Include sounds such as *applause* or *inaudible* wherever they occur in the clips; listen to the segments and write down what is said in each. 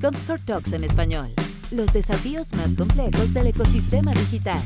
Comscore Talks en español. Los desafíos más complejos del ecosistema digital.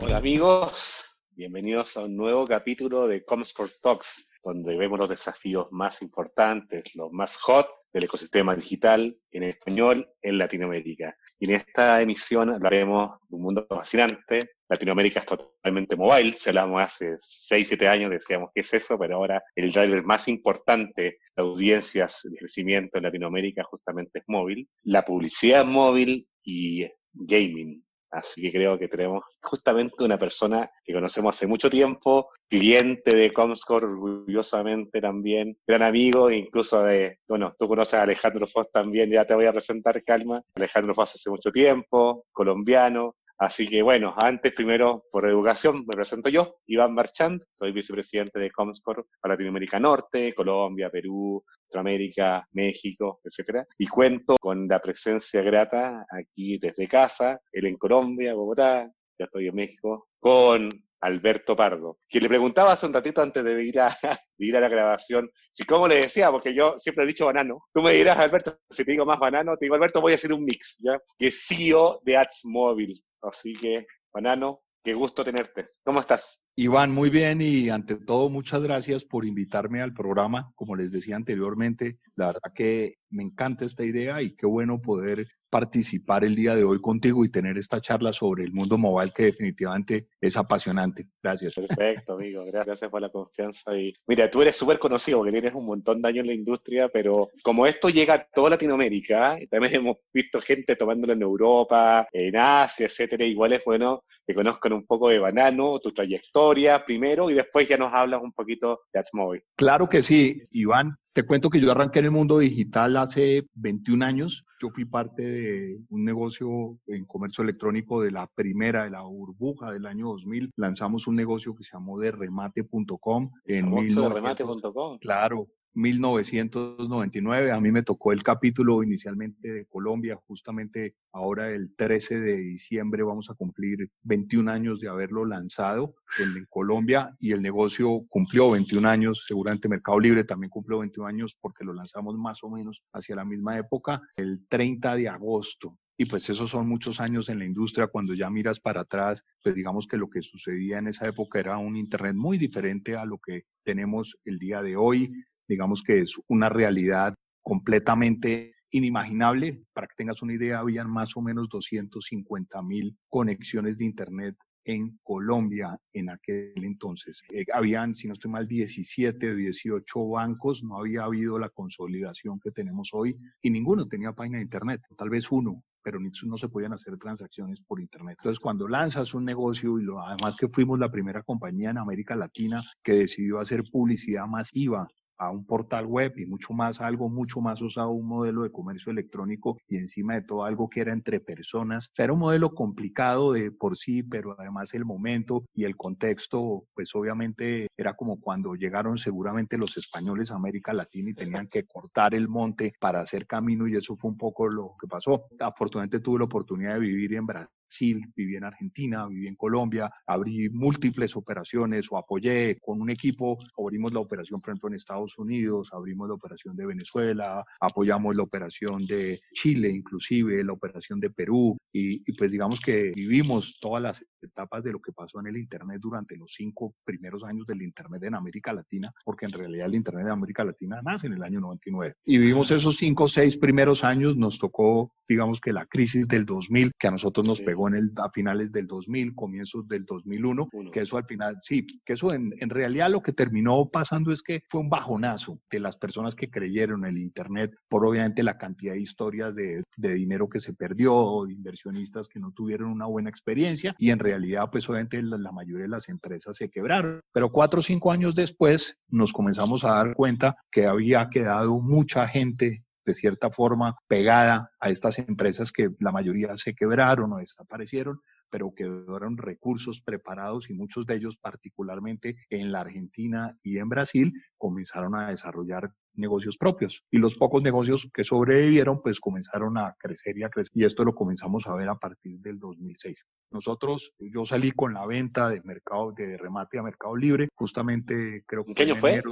Hola amigos, bienvenidos a un nuevo capítulo de Comscore Talks, donde vemos los desafíos más importantes, los más hot del ecosistema digital en español en Latinoamérica. Y en esta emisión hablaremos de un mundo fascinante. Latinoamérica es totalmente mobile. Se hablamos hace 6, 7 años, decíamos qué es eso, pero ahora el driver más importante de audiencias de crecimiento en Latinoamérica justamente es móvil. La publicidad móvil y gaming. Así que creo que tenemos justamente una persona que conocemos hace mucho tiempo, cliente de Comscore, orgullosamente también, gran amigo, incluso de, bueno, tú conoces a Alejandro Foss también, ya te voy a presentar, calma. Alejandro Foss hace mucho tiempo, colombiano, Así que bueno, antes primero por educación me presento yo, Iván Marchand, soy vicepresidente de Comscore para Latinoamérica Norte, Colombia, Perú, Centroamérica, México, etcétera, y cuento con la presencia grata aquí desde casa, él en Colombia, Bogotá, ya estoy en México, con Alberto Pardo, quien le preguntaba hace un ratito antes de ir a, *laughs* de ir a la grabación, si cómo le decía, porque yo siempre he dicho banano. Tú me dirás, Alberto, si te digo más banano, te digo, Alberto, voy a hacer un mix, ¿ya? Que CEO de Ads Móvil. Así que, banano, qué gusto tenerte. ¿Cómo estás? Iván, muy bien y ante todo muchas gracias por invitarme al programa. Como les decía anteriormente, la verdad que me encanta esta idea y qué bueno poder participar el día de hoy contigo y tener esta charla sobre el mundo mobile que definitivamente es apasionante. Gracias. Perfecto, amigo. Gracias por la confianza. Y mira, tú eres súper conocido porque tienes un montón de años en la industria, pero como esto llega a toda Latinoamérica, y también hemos visto gente tomándolo en Europa, en Asia, etcétera, igual es bueno que conozcan un poco de Banano, tu trayectoria primero y después ya nos hablas un poquito de AdsMobile. Claro que sí, Iván. Te cuento que yo arranqué en el mundo digital hace 21 años. Yo fui parte de un negocio en comercio electrónico de la primera, de la burbuja del año 2000. Lanzamos un negocio que se llamó derremate.com. En derremate.com. Claro, 1999. A mí me tocó el capítulo inicialmente de Colombia, justamente ahora el 13 de diciembre vamos a cumplir 21 años de haberlo lanzado en, Colombia y el negocio cumplió 21 años, seguramente Mercado Libre también cumplió 21 años porque lo lanzamos más o menos hacia la misma época, el 30 de agosto y pues esos son muchos años en la industria. Cuando ya miras para atrás, pues digamos que lo que sucedía en esa época era un Internet muy diferente a lo que tenemos el día de hoy digamos que es una realidad completamente inimaginable. Para que tengas una idea, habían más o menos 250 mil conexiones de Internet en Colombia en aquel entonces. Eh, habían, si no estoy mal, 17 o 18 bancos, no había habido la consolidación que tenemos hoy y ninguno tenía página de Internet, tal vez uno, pero no se podían hacer transacciones por Internet. Entonces, cuando lanzas un negocio, y lo, además que fuimos la primera compañía en América Latina que decidió hacer publicidad masiva a un portal web y mucho más, algo mucho más usado, un modelo de comercio electrónico y encima de todo algo que era entre personas. era un modelo complicado de por sí, pero además el momento y el contexto, pues obviamente era como cuando llegaron seguramente los españoles a América Latina y tenían que cortar el monte para hacer camino y eso fue un poco lo que pasó. Afortunadamente tuve la oportunidad de vivir en Brasil viví en Argentina, viví en Colombia, abrí múltiples operaciones o apoyé con un equipo, abrimos la operación, por ejemplo, en Estados Unidos, abrimos la operación de Venezuela, apoyamos la operación de Chile, inclusive la operación de Perú, y, pues digamos que vivimos todas las etapas de lo que pasó en el Internet durante los cinco primeros años del Internet en América Latina, porque en realidad el Internet de América Latina nace en el año 99. Y vivimos esos cinco o seis primeros años, nos tocó, digamos que la crisis del 2000, que a nosotros nos pegó en el, a finales del 2000, comienzos del 2001, que eso al final, sí, que eso en, en, realidad lo que terminó pasando es que fue un bajonazo de las personas que creyeron en el Internet, por obviamente la cantidad de historias de, de dinero que se perdió, de inversionistas que no tuvieron una buena experiencia y en realidad pues obviamente la, la mayoría de las empresas se quebraron. Pero cuatro o cinco años después nos comenzamos a dar cuenta que había quedado mucha gente de cierta forma pegada a estas empresas que la mayoría se quebraron o desaparecieron, pero quedaron recursos preparados y muchos de ellos, particularmente en la Argentina y en Brasil, comenzaron a desarrollar negocios propios. Y los pocos negocios que sobrevivieron, pues comenzaron a crecer y a crecer. Y esto lo comenzamos a ver a partir del 2006. Nosotros, yo salí con la venta de mercado, de remate a Mercado Libre, justamente creo que ¿En qué año fue?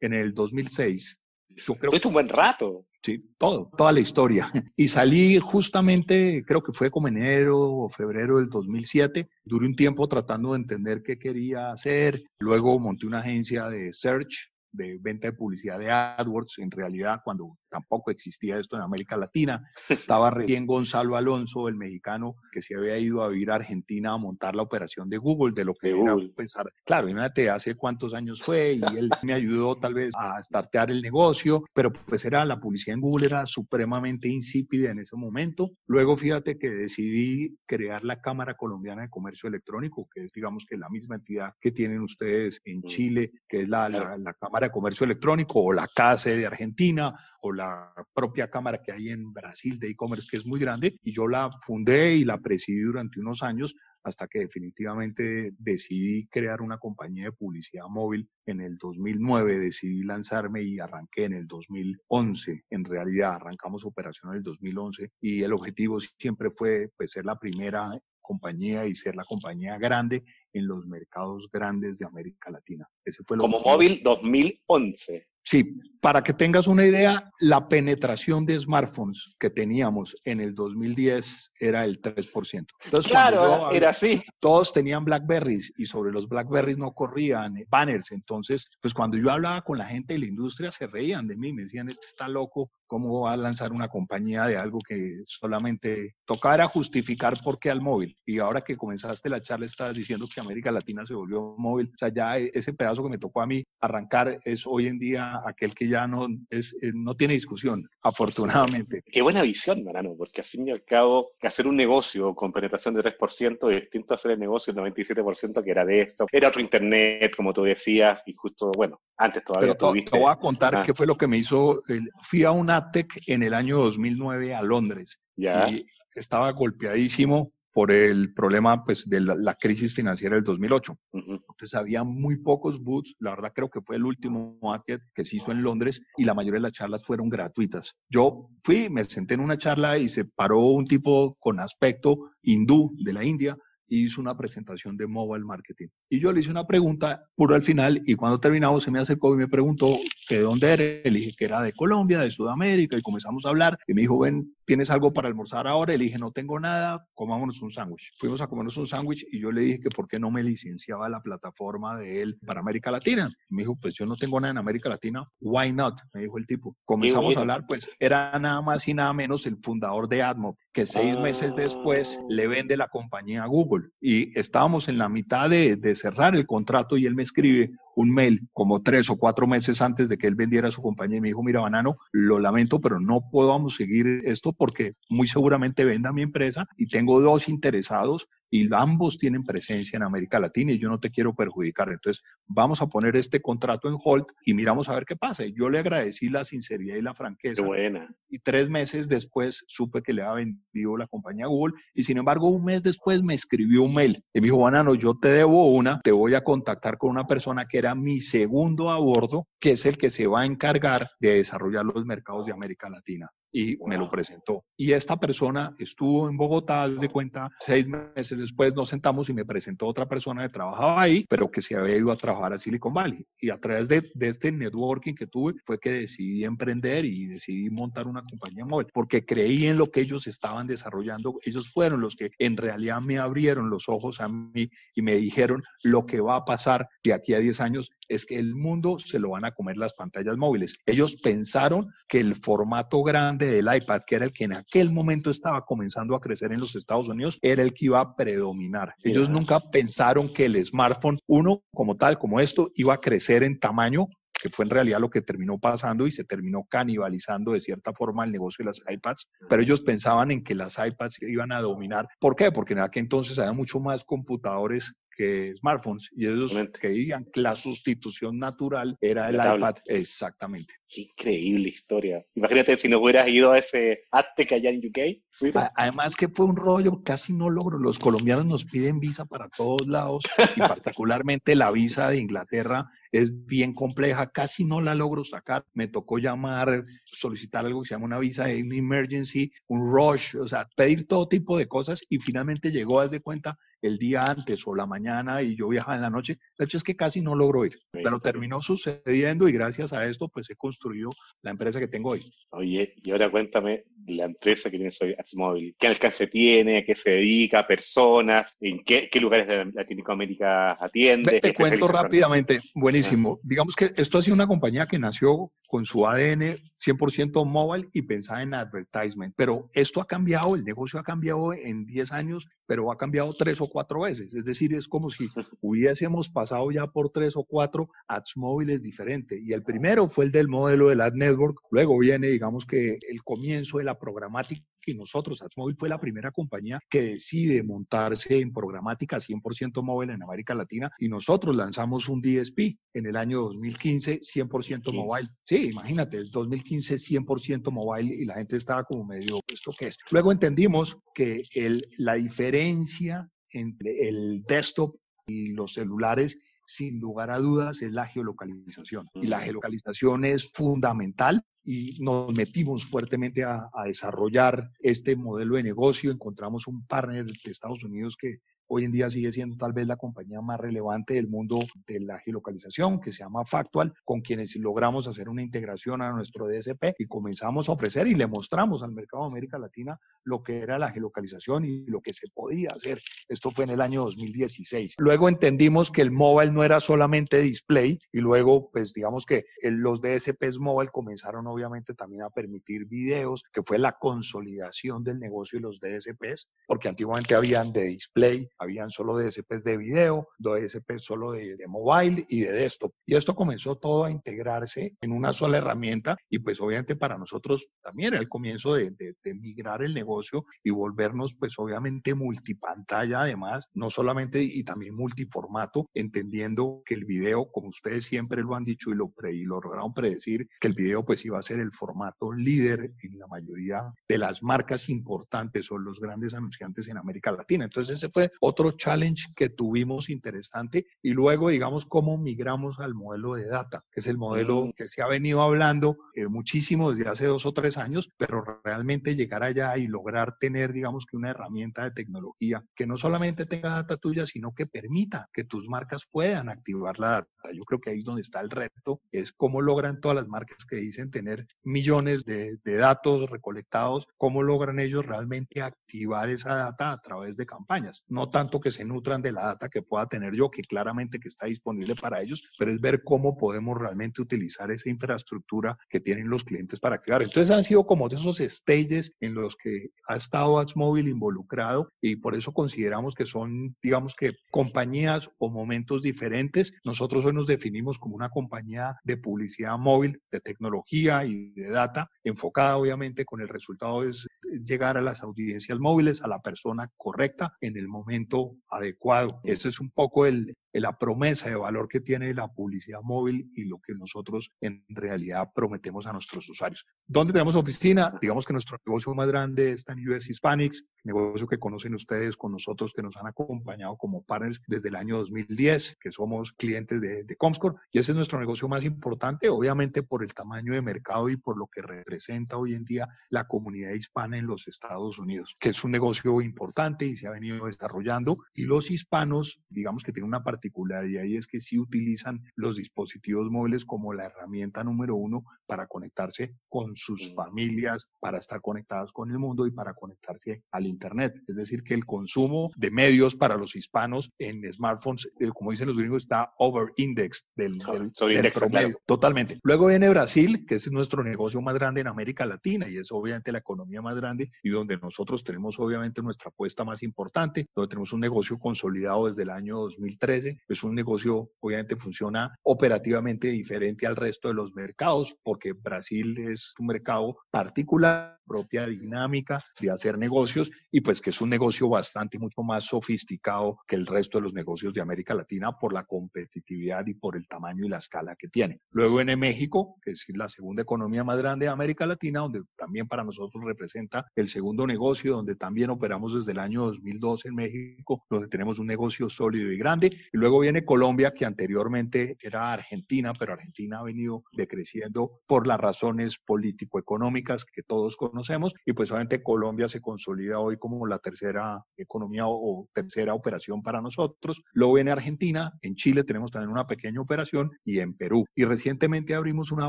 en el 2006. Creo un buen rato. Sí, todo, toda la historia. *laughs* Y salí justamente, creo que fue como enero o febrero del 2007. Duré un tiempo tratando de entender qué quería hacer. Luego monté una agencia de search de venta de publicidad de AdWords, en realidad cuando tampoco existía esto en América Latina, estaba recién Gonzalo Alonso, el mexicano, que se había ido a vivir a Argentina a montar la operación de Google, de lo que era pensar, claro, imagínate hace cuántos años fue y él *laughs* me ayudó tal vez a startear el negocio, pero pues era la publicidad en Google era supremamente insípida en ese momento. Luego fíjate que decidí crear la Cámara Colombiana de Comercio Electrónico, que es digamos que la misma entidad que tienen ustedes en mm. Chile, que es la, la, la Cámara de Comercio Electrónico o la CASE de Argentina o la propia cámara que hay en Brasil de e-commerce que es muy grande y yo la fundé y la presidí durante unos años hasta que definitivamente decidí crear una compañía de publicidad móvil en el 2009, decidí lanzarme y arranqué en el 2011. En realidad arrancamos operación en el 2011 y el objetivo siempre fue pues, ser la primera compañía y ser la compañía grande en los mercados grandes de América Latina. Ese fue Como móvil 2011. Sí, para que tengas una idea, la penetración de smartphones que teníamos en el 2010 era el 3%. Entonces, claro, era así. Todos tenían Blackberries y sobre los Blackberries no corrían banners. Entonces, pues cuando yo hablaba con la gente de la industria, se reían de mí, me decían, este está loco, ¿cómo va a lanzar una compañía de algo que solamente tocara justificar por qué al móvil? Y ahora que comenzaste la charla, estabas diciendo que América Latina se volvió móvil. O sea, ya ese pedazo que me tocó a mí arrancar es hoy en día aquel que ya no, es, eh, no tiene discusión, afortunadamente. *laughs* Qué buena visión, Marano, porque al fin y al cabo, hacer un negocio con penetración de 3% es distinto a hacer el negocio del 97% que era de esto. Era otro Internet, como tú decías, y justo, bueno, antes todavía Pero tuviste... Te voy a contar qué fue lo que me hizo. Fui a un ATEC en el año 2009 a Londres. Ya. Y estaba golpeadísimo por el problema pues, de la, crisis financiera del 2008. Entonces había muy pocos booths, la verdad creo que fue el último market que se hizo en Londres y la mayoría de las charlas fueron gratuitas. Yo fui, me senté en una charla y se paró un tipo con aspecto hindú de la India hizo una presentación de mobile marketing. Y yo le hice una pregunta puro al final y cuando terminamos se me acercó y me preguntó que de dónde era. Le dije que era de Colombia, de Sudamérica y comenzamos a hablar y me dijo, ven, ¿tienes algo para almorzar ahora? le dije, no tengo nada, comámonos un sándwich. Fuimos a comernos un sándwich y yo le dije que por qué no me licenciaba la plataforma de él para América Latina. me dijo, pues yo no tengo nada en América Latina, why not? Me dijo el tipo. Comenzamos a hablar, pues era nada más y nada menos el fundador de AdMob, que seis meses después le vende la compañía a Google y estábamos en la mitad de, de, cerrar el contrato y él me escribe un mail como tres o cuatro meses antes de que él vendiera su compañía y me dijo, mira, Banano, lo lamento, pero no podamos seguir esto porque muy seguramente venda mi empresa y tengo dos interesados y ambos tienen presencia en América Latina y yo no te quiero perjudicar. Entonces, vamos a poner este contrato en hold y miramos a ver qué pasa. Y yo le agradecí la sinceridad y la franqueza. buena. Y tres meses después supe que le había vendido la compañía Google y sin embargo un mes después me escribió un mail y me dijo, Banano, yo te debo una, te voy a contactar con una persona que era mi segundo a bordo, que es el que se va a encargar de desarrollar los mercados de América Latina y me lo presentó. Y esta persona estuvo en Bogotá, desde cuenta, seis meses después nos sentamos y me presentó otra persona que trabajaba ahí, pero que se había ido a trabajar a Silicon Valley. Y a través de, de este networking que tuve fue que decidí emprender y decidí montar una compañía móvil, porque creí en lo que ellos estaban desarrollando. Ellos fueron los que en realidad me abrieron los ojos a mí y me dijeron lo que va a pasar de aquí a 10 años es que el mundo se lo van a comer las pantallas móviles. Ellos pensaron que el formato grande del iPad, que era el que en aquel momento estaba comenzando a crecer en los Estados Unidos, era el que iba a predominar. Ellos nunca pensaron que el smartphone, uno como tal, como esto, iba a crecer en tamaño que fue en realidad lo que terminó pasando y se terminó canibalizando de cierta forma el negocio de las iPads, pero ellos pensaban en que las iPads iban a dominar. ¿Por qué? Porque en aquel entonces había mucho más computadores que smartphones y ellos creían que la sustitución natural era el iPad. Exactamente. Qué increíble historia. Imagínate si no hubieras ido a ese que allá en UK. Además que fue un rollo, casi no logro. Los colombianos nos piden visa para todos lados y *laughs* particularmente la visa de Inglaterra es bien compleja, casi no la logro sacar. Me tocó llamar, solicitar algo que se llama una visa de emergency, un rush, o sea, pedir todo tipo de cosas y finalmente llegó, haz de cuenta, el día antes o la mañana y yo viajaba en la noche. De hecho es que casi no logro ir, pero terminó sucediendo y gracias a esto pues he construido la empresa que tengo hoy. Oye, y ahora cuéntame la empresa que tienes hoy, AdsMobile. ¿Qué alcance tiene? ¿A qué se dedica? ¿Personas? ¿En qué, lugares de Latinoamérica atiende? Te cuento rápidamente. Buenísimo. Digamos que esto ha sido una compañía que nació con su ADN 100% móvil y pensaba en advertisement, pero esto ha cambiado, el negocio ha cambiado en 10 años, pero ha cambiado tres o cuatro veces. Es decir, es como si *laughs* hubiésemos pasado ya por tres o cuatro ads móviles diferentes. Y el primero fue el del modelo del ad network. Luego viene, digamos que el comienzo de la programática y nosotros, AdsMobile fue la primera compañía que decide montarse en programática 100% móvil en América Latina y nosotros lanzamos un DSP en el año 2015 100% móvil. Sí, imagínate, el 2015 100% móvil y la gente estaba como medio, ¿esto qué es? Luego entendimos que el, la diferencia entre el desktop y los celulares sin lugar a dudas, es la geolocalización. Y la geolocalización es fundamental y nos metimos fuertemente a, a, desarrollar este modelo de negocio. Encontramos un partner de Estados Unidos que hoy en día sigue siendo tal vez la compañía más relevante del mundo de la geolocalización, que se llama Factual, con quienes logramos hacer una integración a nuestro DSP y comenzamos a ofrecer y le mostramos al mercado de América Latina lo que era la geolocalización y lo que se podía hacer. Esto fue en el año 2016. Luego entendimos que el mobile no era solamente display y luego, pues digamos que los DSPs mobile comenzaron obviamente también a permitir videos, que fue la consolidación del negocio y los DSPs, porque antiguamente habían de display, habían solo DSPs de video, DSPs solo de, de, mobile y de desktop. Y esto comenzó todo a integrarse en una sola herramienta y pues obviamente para nosotros también era el comienzo de, de, de migrar el negocio y volvernos pues obviamente multipantalla además, no solamente y también multiformato, entendiendo que el video, como ustedes siempre lo han dicho y lo, pre, y lo lograron predecir, que el video pues iba a ser el formato líder en la mayoría de las marcas importantes o los grandes anunciantes en América Latina. Entonces ese fue otro challenge que tuvimos interesante y luego, digamos, cómo migramos al modelo de data, que es el modelo mm. que se ha venido hablando eh, muchísimo desde hace dos o tres años, pero realmente llegar allá y lograr tener, digamos, que una herramienta de tecnología que no solamente tenga data tuya, sino que permita que tus marcas puedan activar la data. Yo creo que ahí es donde está el reto, es cómo logran todas las marcas que dicen tener millones de, de datos recolectados, cómo logran ellos realmente activar esa data a través de campañas. No tanto que se nutran de la data que pueda tener yo, que claramente que está disponible para ellos, pero es ver cómo podemos realmente utilizar esa infraestructura que tienen los clientes para activar. Entonces han sido como de esos stages en los que ha estado AdsMobile involucrado y por eso consideramos que son, digamos que, compañías o momentos diferentes. Nosotros hoy nos definimos como una compañía de publicidad móvil, de tecnología y de data, enfocada obviamente con el resultado es llegar a las audiencias móviles, a la persona correcta en el momento adecuado. Esa es un poco el, la promesa de valor que tiene la publicidad móvil y lo que nosotros en realidad prometemos a nuestros usuarios. ¿Dónde tenemos oficina? Digamos que nuestro negocio más grande está en US Hispanics, negocio que conocen ustedes con nosotros, que nos han acompañado como partners desde el año 2010, que somos clientes de, de Comscore, y ese es nuestro negocio más importante, obviamente por el tamaño de mercado y por lo que representa hoy en día la comunidad hispana en los Estados Unidos, que es un negocio importante y se ha venido desarrollando, y los hispanos, digamos que tienen una parte particularidad y es que sí utilizan los dispositivos móviles como la herramienta número uno para conectarse con sus familias, para estar conectadas con el mundo y para conectarse al Internet. Es decir, que el consumo de medios para los hispanos en smartphones, como dicen los gringos, está over-indexed del, del, promedio. Totalmente. Luego viene Brasil, que es nuestro negocio más grande en América Latina y es obviamente la economía más grande y donde nosotros tenemos obviamente nuestra apuesta más importante, donde tenemos un negocio consolidado desde el año 2013 es un negocio, obviamente funciona operativamente diferente al resto de los mercados, porque Brasil es un mercado particular, propia dinámica de hacer negocios y pues que es un negocio bastante mucho más sofisticado que el resto de los negocios de América Latina por la competitividad y por el tamaño y la escala que tiene. Luego viene México, que es la segunda economía más grande de América Latina, donde también para nosotros representa el segundo negocio, donde también operamos desde el año 2012 en México, donde tenemos un negocio sólido y grande. Y luego viene Colombia, que anteriormente era Argentina, pero Argentina ha venido decreciendo por las razones político-económicas que todos conocemos. Y pues obviamente Colombia se consolida hoy como la tercera economía o, o tercera operación para nosotros. Luego viene Argentina, en Chile tenemos también una pequeña operación y en Perú. Y recientemente abrimos una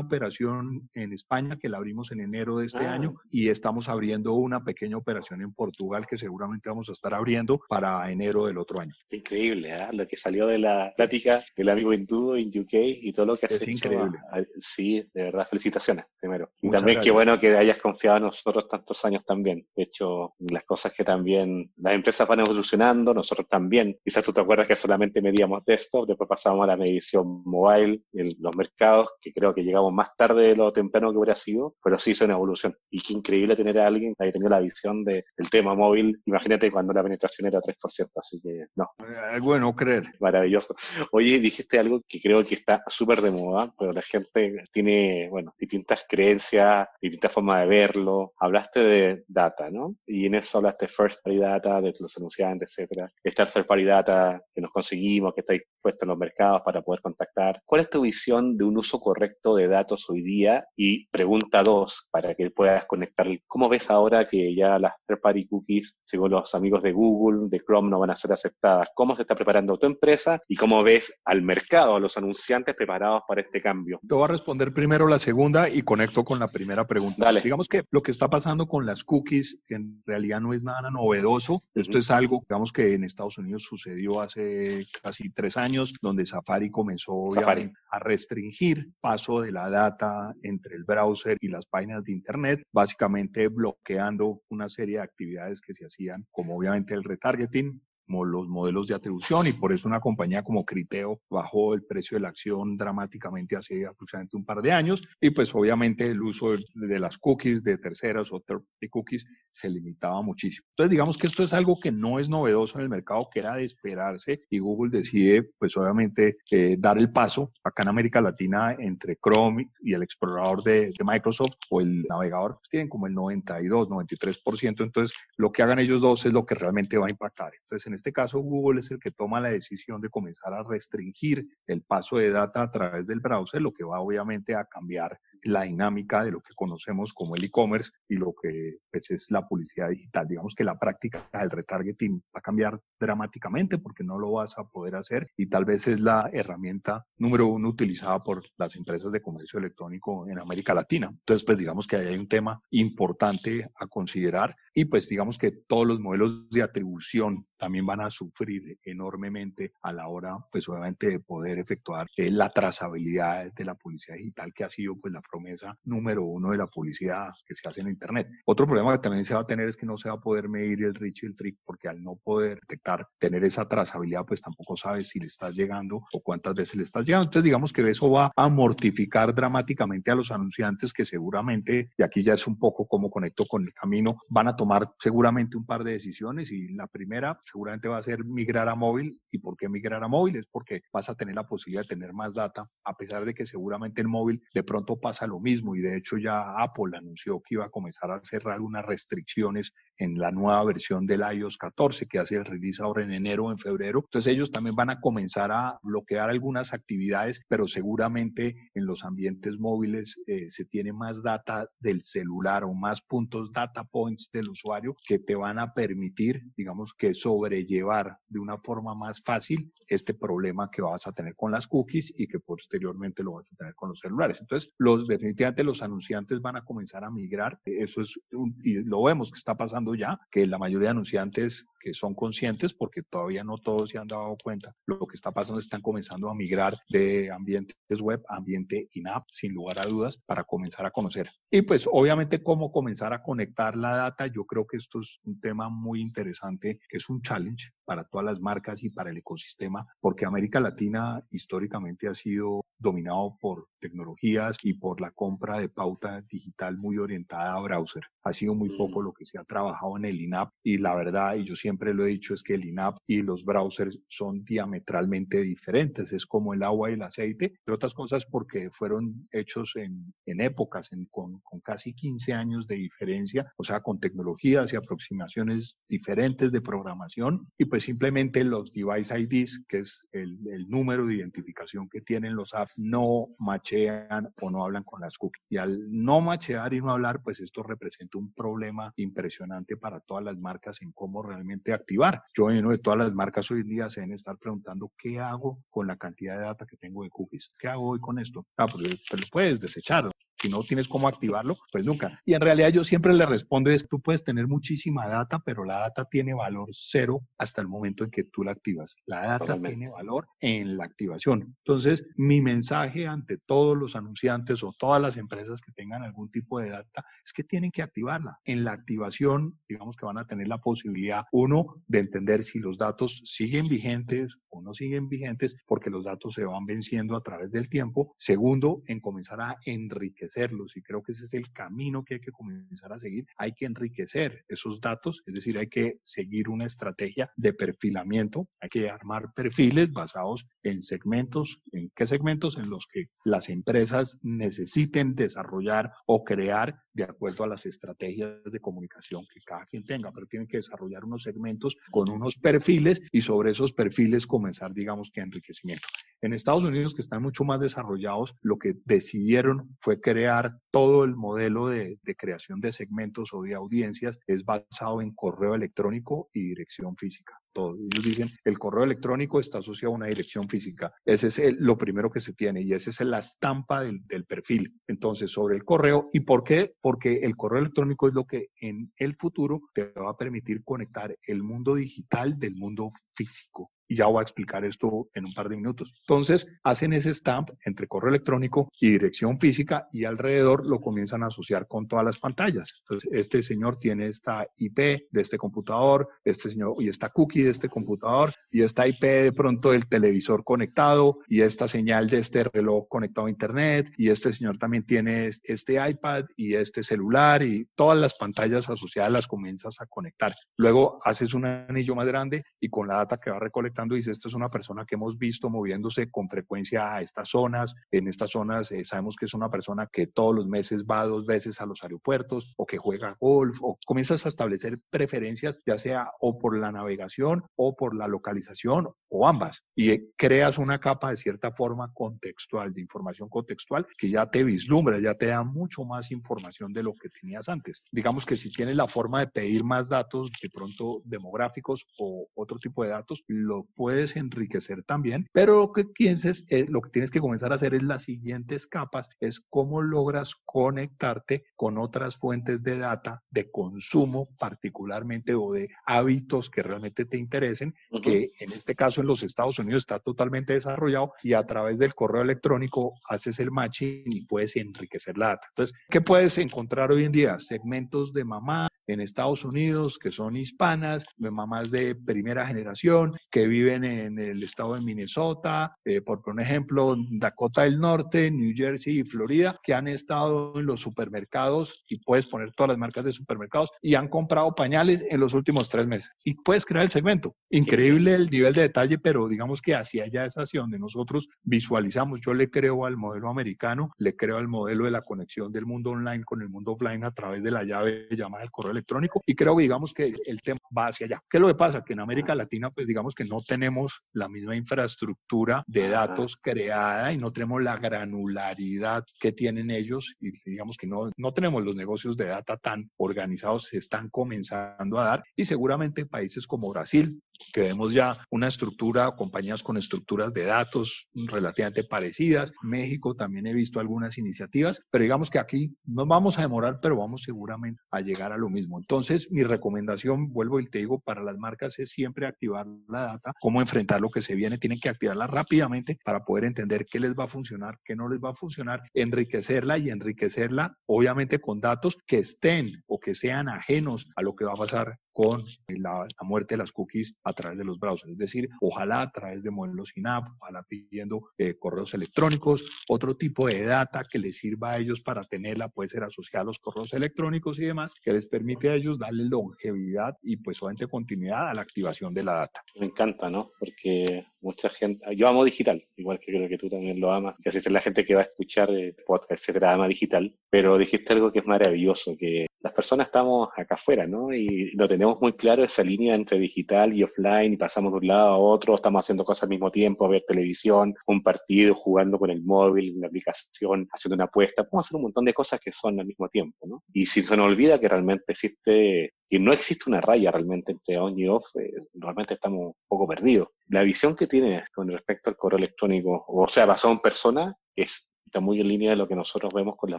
operación en España que la abrimos en enero de este ah. año y estamos abriendo una pequeña operación en Portugal que seguramente vamos a estar abriendo para enero del otro año. Increíble, ¿eh? lo que salió de la plática del amigo hindú en UK y todo lo que has es increíble. sí, de verdad, felicitaciones primero. Y también qué bueno que hayas confiado en nosotros tantos años también. De hecho, las cosas que también las empresas van evolucionando, nosotros también. Quizás tú te acuerdas que solamente medíamos desktop, después pasamos a la medición mobile en los mercados, que creo que llegamos más tarde de lo temprano que hubiera sido, pero sí es una evolución. Y qué increíble tener a alguien que haya tenido la visión de, del tema móvil. Imagínate cuando la penetración era 3%, así que no. Es bueno creer. Maravilloso. Oye, dijiste algo que creo que está súper de moda, pero la gente tiene, bueno, distintas creencias, distintas formas de verlo. Hablaste de data, ¿no? Y en eso hablaste first party data, de los anunciantes, etcétera. Está el first party data que nos conseguimos, que está puesto en los mercados para poder contactar. ¿Cuál es tu visión de un uso correcto de datos hoy día? Y pregunta dos, para que puedas conectar. ¿Cómo ves ahora que ya las third party cookies, según los amigos de Google, de Chrome, no van a ser aceptadas? ¿Cómo se está preparando tu empresa y cómo ves al mercado, a los anunciantes preparados para este cambio? Te voy a responder primero la segunda y conecto con la primera pregunta. Dale. Digamos que lo que está pasando con las cookies en realidad no es nada novedoso. Esto es algo, digamos que en Estados Unidos sucedió hace casi tres años, donde Safari comenzó a restringir paso de la data entre el browser y las páginas de Internet, básicamente bloqueando una serie de actividades que se hacían, como obviamente el retargeting, los modelos de atribución y por eso una compañía como Criteo bajó el precio de la acción dramáticamente hace aproximadamente un par de años y pues obviamente el uso de, las cookies de terceras o third cookies se limitaba muchísimo. Entonces digamos que esto es algo que no es novedoso en el mercado, que era de esperarse y Google decide pues obviamente eh, dar el paso acá en América Latina entre Chrome y el explorador de, Microsoft o el navegador pues tienen como el 92, 93%, entonces lo que hagan ellos dos es lo que realmente va a impactar. Entonces en este caso Google es el que toma la decisión de comenzar a restringir el paso de data a través del browser, lo que va obviamente a cambiar la dinámica de lo que conocemos como el e-commerce y lo que pues, es la publicidad digital. Digamos que la práctica del retargeting va a cambiar dramáticamente porque no lo vas a poder hacer y tal vez es la herramienta número uno utilizada por las empresas de comercio electrónico en América Latina. Entonces, pues digamos que ahí hay un tema importante a considerar y pues digamos que todos los modelos de atribución también van a sufrir enormemente a la hora, pues obviamente, de poder efectuar eh, la trazabilidad de la publicidad digital, que ha sido pues la promesa número uno de la publicidad que se hace en Internet. Otro problema que también se va a tener es que no se va a poder medir el reach y el trick, porque al no poder detectar, tener esa trazabilidad, pues tampoco sabes si le estás llegando o cuántas veces le estás llegando. Entonces, digamos que eso va a mortificar dramáticamente a los anunciantes que seguramente, y aquí ya es un poco como conecto con el camino, van a tomar seguramente un par de decisiones y la primera seguramente va a ser migrar a móvil. ¿Y por qué migrar a móvil? Es porque vas a tener la posibilidad de tener más data, a pesar de que seguramente el móvil de pronto pasa lo mismo y de hecho ya Apple anunció que iba a comenzar a cerrar unas restricciones en la nueva versión del iOS 14 que hace el release ahora en enero o en febrero. Entonces ellos también van a comenzar a bloquear algunas actividades, pero seguramente en los ambientes móviles eh, se tiene más data del celular o más puntos data points del usuario que te van a permitir, digamos, que sobrellevar de una forma más fácil este problema que vas a tener con las cookies y que posteriormente lo vas a tener con los celulares. Entonces, los, definitivamente los anunciantes van a comenzar a migrar. Eso es, y lo vemos que está pasando ya, que la mayoría de anunciantes que son conscientes, porque todavía no todos se han dado cuenta, lo que está pasando están comenzando a migrar de ambientes web a ambiente in-app, sin lugar a dudas, para comenzar a conocer. Y pues obviamente cómo comenzar a conectar la data, yo creo que esto es un tema muy interesante, que es un challenge para todas las marcas y para el ecosistema, porque América Latina históricamente ha sido dominado por tecnologías y por la compra de pauta digital muy orientada a browser. Ha sido muy poco mm. lo que se ha trabajado en el INAP y la verdad, y yo siempre lo he dicho, es que el INAP y los browsers son diametralmente diferentes. Es como el agua y el aceite, y otras cosas porque fueron hechos en, en épocas, en, con, con casi 15 años de diferencia, o sea, con tecnología metodologías y aproximaciones diferentes de programación y pues simplemente los device IDs, que es el, el número de identificación que tienen los apps, no machean o no hablan con las cookies. Y al no machear y no hablar, pues esto representa un problema impresionante para todas las marcas en cómo realmente activar. Yo en de todas las marcas hoy en día se deben estar preguntando qué hago con la cantidad de data que tengo de cookies. ¿Qué hago hoy con esto? Ah, pues te lo puedes desechar si no tienes cómo activarlo, pues nunca. Y en realidad yo siempre le respondo es, tú puedes tener muchísima data, pero la data tiene valor cero hasta el momento en que tú la activas. La data tiene valor en la activación. Entonces, mi mensaje ante todos los anunciantes o todas las empresas que tengan algún tipo de data es que tienen que activarla. En la activación, digamos que van a tener la posibilidad, uno, de entender si los datos siguen vigentes o no siguen vigentes, porque los datos se van venciendo a través del tiempo. Segundo, en comenzar a enriquecer y creo que ese es el camino que hay que comenzar a seguir. Hay que enriquecer esos datos, es decir, hay que seguir una estrategia de perfilamiento, hay que armar perfiles basados en segmentos, ¿en qué segmentos? En los que las empresas necesiten desarrollar o crear de acuerdo a las estrategias de comunicación que cada quien tenga, pero tienen que desarrollar unos segmentos con unos perfiles y sobre esos perfiles comenzar, digamos que enriquecimiento. En Estados Unidos, que están mucho más desarrollados, lo que decidieron fue crear todo el modelo de, creación de segmentos o de audiencias es basado en correo electrónico y dirección física. Todo. Ellos dicen, el correo electrónico está asociado a una dirección física. Ese es lo primero que se tiene y esa es la estampa del perfil. Entonces, sobre el correo, ¿y por qué? Porque el correo electrónico es lo que en el futuro te va a permitir conectar el mundo digital del mundo físico y ya voy a explicar esto en un par de minutos. Entonces, hacen ese stamp entre correo electrónico y dirección física y alrededor lo comienzan a asociar con todas las pantallas. Este señor tiene esta IP de este computador, este señor y esta cookie de este computador y esta IP de pronto del televisor conectado y esta señal de este reloj conectado a internet y este señor también tiene este iPad y este celular y todas las pantallas asociadas las comienzas a conectar. Luego haces un anillo más grande y con la data que va recolectando dice, esto es una persona que hemos visto moviéndose con frecuencia a estas zonas. En estas zonas eh, sabemos que es una persona que todos los meses va dos veces a los aeropuertos o que juega golf o comienzas a establecer preferencias, ya sea o por la navegación o por la localización o ambas. Y eh, creas una capa de cierta forma contextual, de información contextual, que ya te vislumbra, ya te da mucho más información de lo que tenías antes. Digamos que si tienes la forma de pedir más datos, de pronto demográficos o otro tipo de datos, lo puedes enriquecer también, pero lo que pienses, eh, lo que tienes que comenzar a hacer es las siguientes capas, es cómo logras conectarte con otras fuentes de data de consumo particularmente o de hábitos que realmente te interesen, que en este caso en los Estados Unidos está totalmente desarrollado y a través del correo electrónico haces el matching y puedes enriquecer la data. Entonces, ¿qué puedes encontrar hoy en día? Segmentos de mamá, en Estados Unidos que son hispanas, mamás de primera generación que viven en el estado de Minnesota, eh, por ejemplo, Dakota del Norte, New Jersey y Florida, que han estado en los supermercados y puedes poner todas las marcas de supermercados y han comprado pañales en los últimos tres meses. Y puedes crear el segmento. Increíble el nivel de detalle, pero digamos que hacia allá es hacia donde nosotros visualizamos. Yo le creo al modelo americano, le creo al modelo de la conexión del mundo online con el mundo offline a través de la llave llamada el correo electrónico y creo, digamos, que el tema va hacia allá. ¿Qué es lo que pasa? Que en América Latina, pues digamos que no tenemos la misma infraestructura de datos creada y no tenemos la granularidad que tienen ellos y digamos que no, no tenemos los negocios de data tan organizados, se están comenzando a dar y seguramente países como Brasil, que vemos ya una estructura, compañías con estructuras de datos relativamente parecidas. México también he visto algunas iniciativas, pero digamos que aquí nos vamos a demorar, pero vamos seguramente a llegar a lo mismo. Entonces, mi recomendación, vuelvo y te digo, para las marcas es siempre activar la data, cómo enfrentar lo que se viene, tienen que activarla rápidamente para poder entender qué les va a funcionar, qué no les va a funcionar, enriquecerla y enriquecerla, obviamente con datos que estén o que sean ajenos a lo que va a pasar con la, muerte de las cookies a través de los browsers. Es decir, ojalá a través de modelos in-app, ojalá pidiendo eh, correos electrónicos, otro tipo de data que les sirva a ellos para tenerla, puede ser asociada a los correos electrónicos y demás, que les permite a ellos darle longevidad y pues obviamente continuidad a la activación de la data. Me encanta, ¿no? Porque mucha gente, yo amo digital, igual que creo que tú también lo amas, y así es la gente que va a escuchar eh, podcast, etcétera, ama digital, pero dijiste algo que es maravilloso, que las personas estamos acá afuera, ¿no? Y lo tenemos muy claro esa línea entre digital y offline y pasamos de un lado a otro, estamos haciendo cosas al mismo tiempo, ver televisión, un partido, jugando con el móvil, una aplicación, haciendo una apuesta, podemos hacer un montón de cosas que son al mismo tiempo, ¿no? Y si se nos olvida que realmente existe, que no existe una raya realmente entre on y off, eh, realmente estamos un poco perdidos. La visión que tiene con respecto al correo electrónico, o sea, basado en persona, es está muy en línea de lo que nosotros vemos con la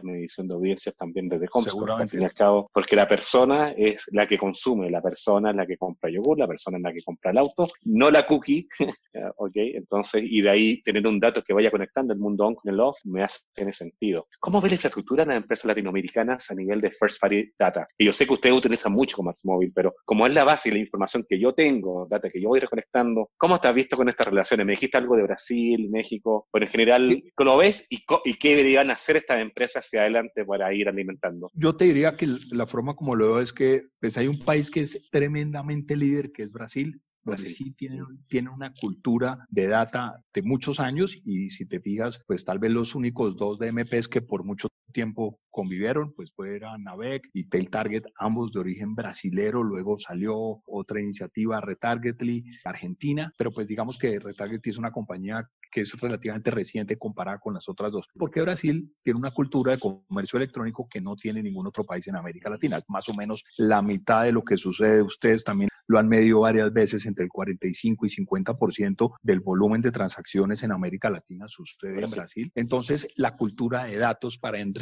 medición de audiencias también desde Comscore. Al cabo, porque la persona es la que consume, la persona es la que compra yogur, la persona es la que compra el auto, no la cookie, *laughs* ¿ok? Entonces, y de ahí tener un dato que vaya conectando el mundo on con el off, me hace tiene sentido. ¿Cómo ve la infraestructura en las empresas latinoamericanas a nivel de first party data? Y yo sé que ustedes utilizan mucho como móvil, pero como es la base y la información que yo tengo, data que yo voy reconectando, ¿cómo estás visto con estas relaciones? Me dijiste algo de Brasil, México, bueno, en general, ¿cómo lo ves y, y qué deberían hacer estas empresas hacia adelante para ir alimentando? Yo te diría que la forma como lo veo es que pues hay un país que es tremendamente líder, que es Brasil, donde sí tiene, tiene una cultura de data de muchos años y si te fijas, pues tal vez los únicos dos DMPs que por mucho tiempo convivieron, pues fue Navec y Tail Target, ambos de origen brasilero, luego salió otra iniciativa, Retargetly, Argentina, pero pues digamos que Retargetly es una compañía que es relativamente reciente comparada con las otras dos, porque Brasil tiene una cultura de comercio electrónico que no tiene ningún otro país en América Latina, más o menos la mitad de lo que sucede, ustedes también lo han medido varias veces, entre el 45 y 50% del volumen de transacciones en América Latina sucede en Brasil. Entonces, la cultura de datos para enriquecer,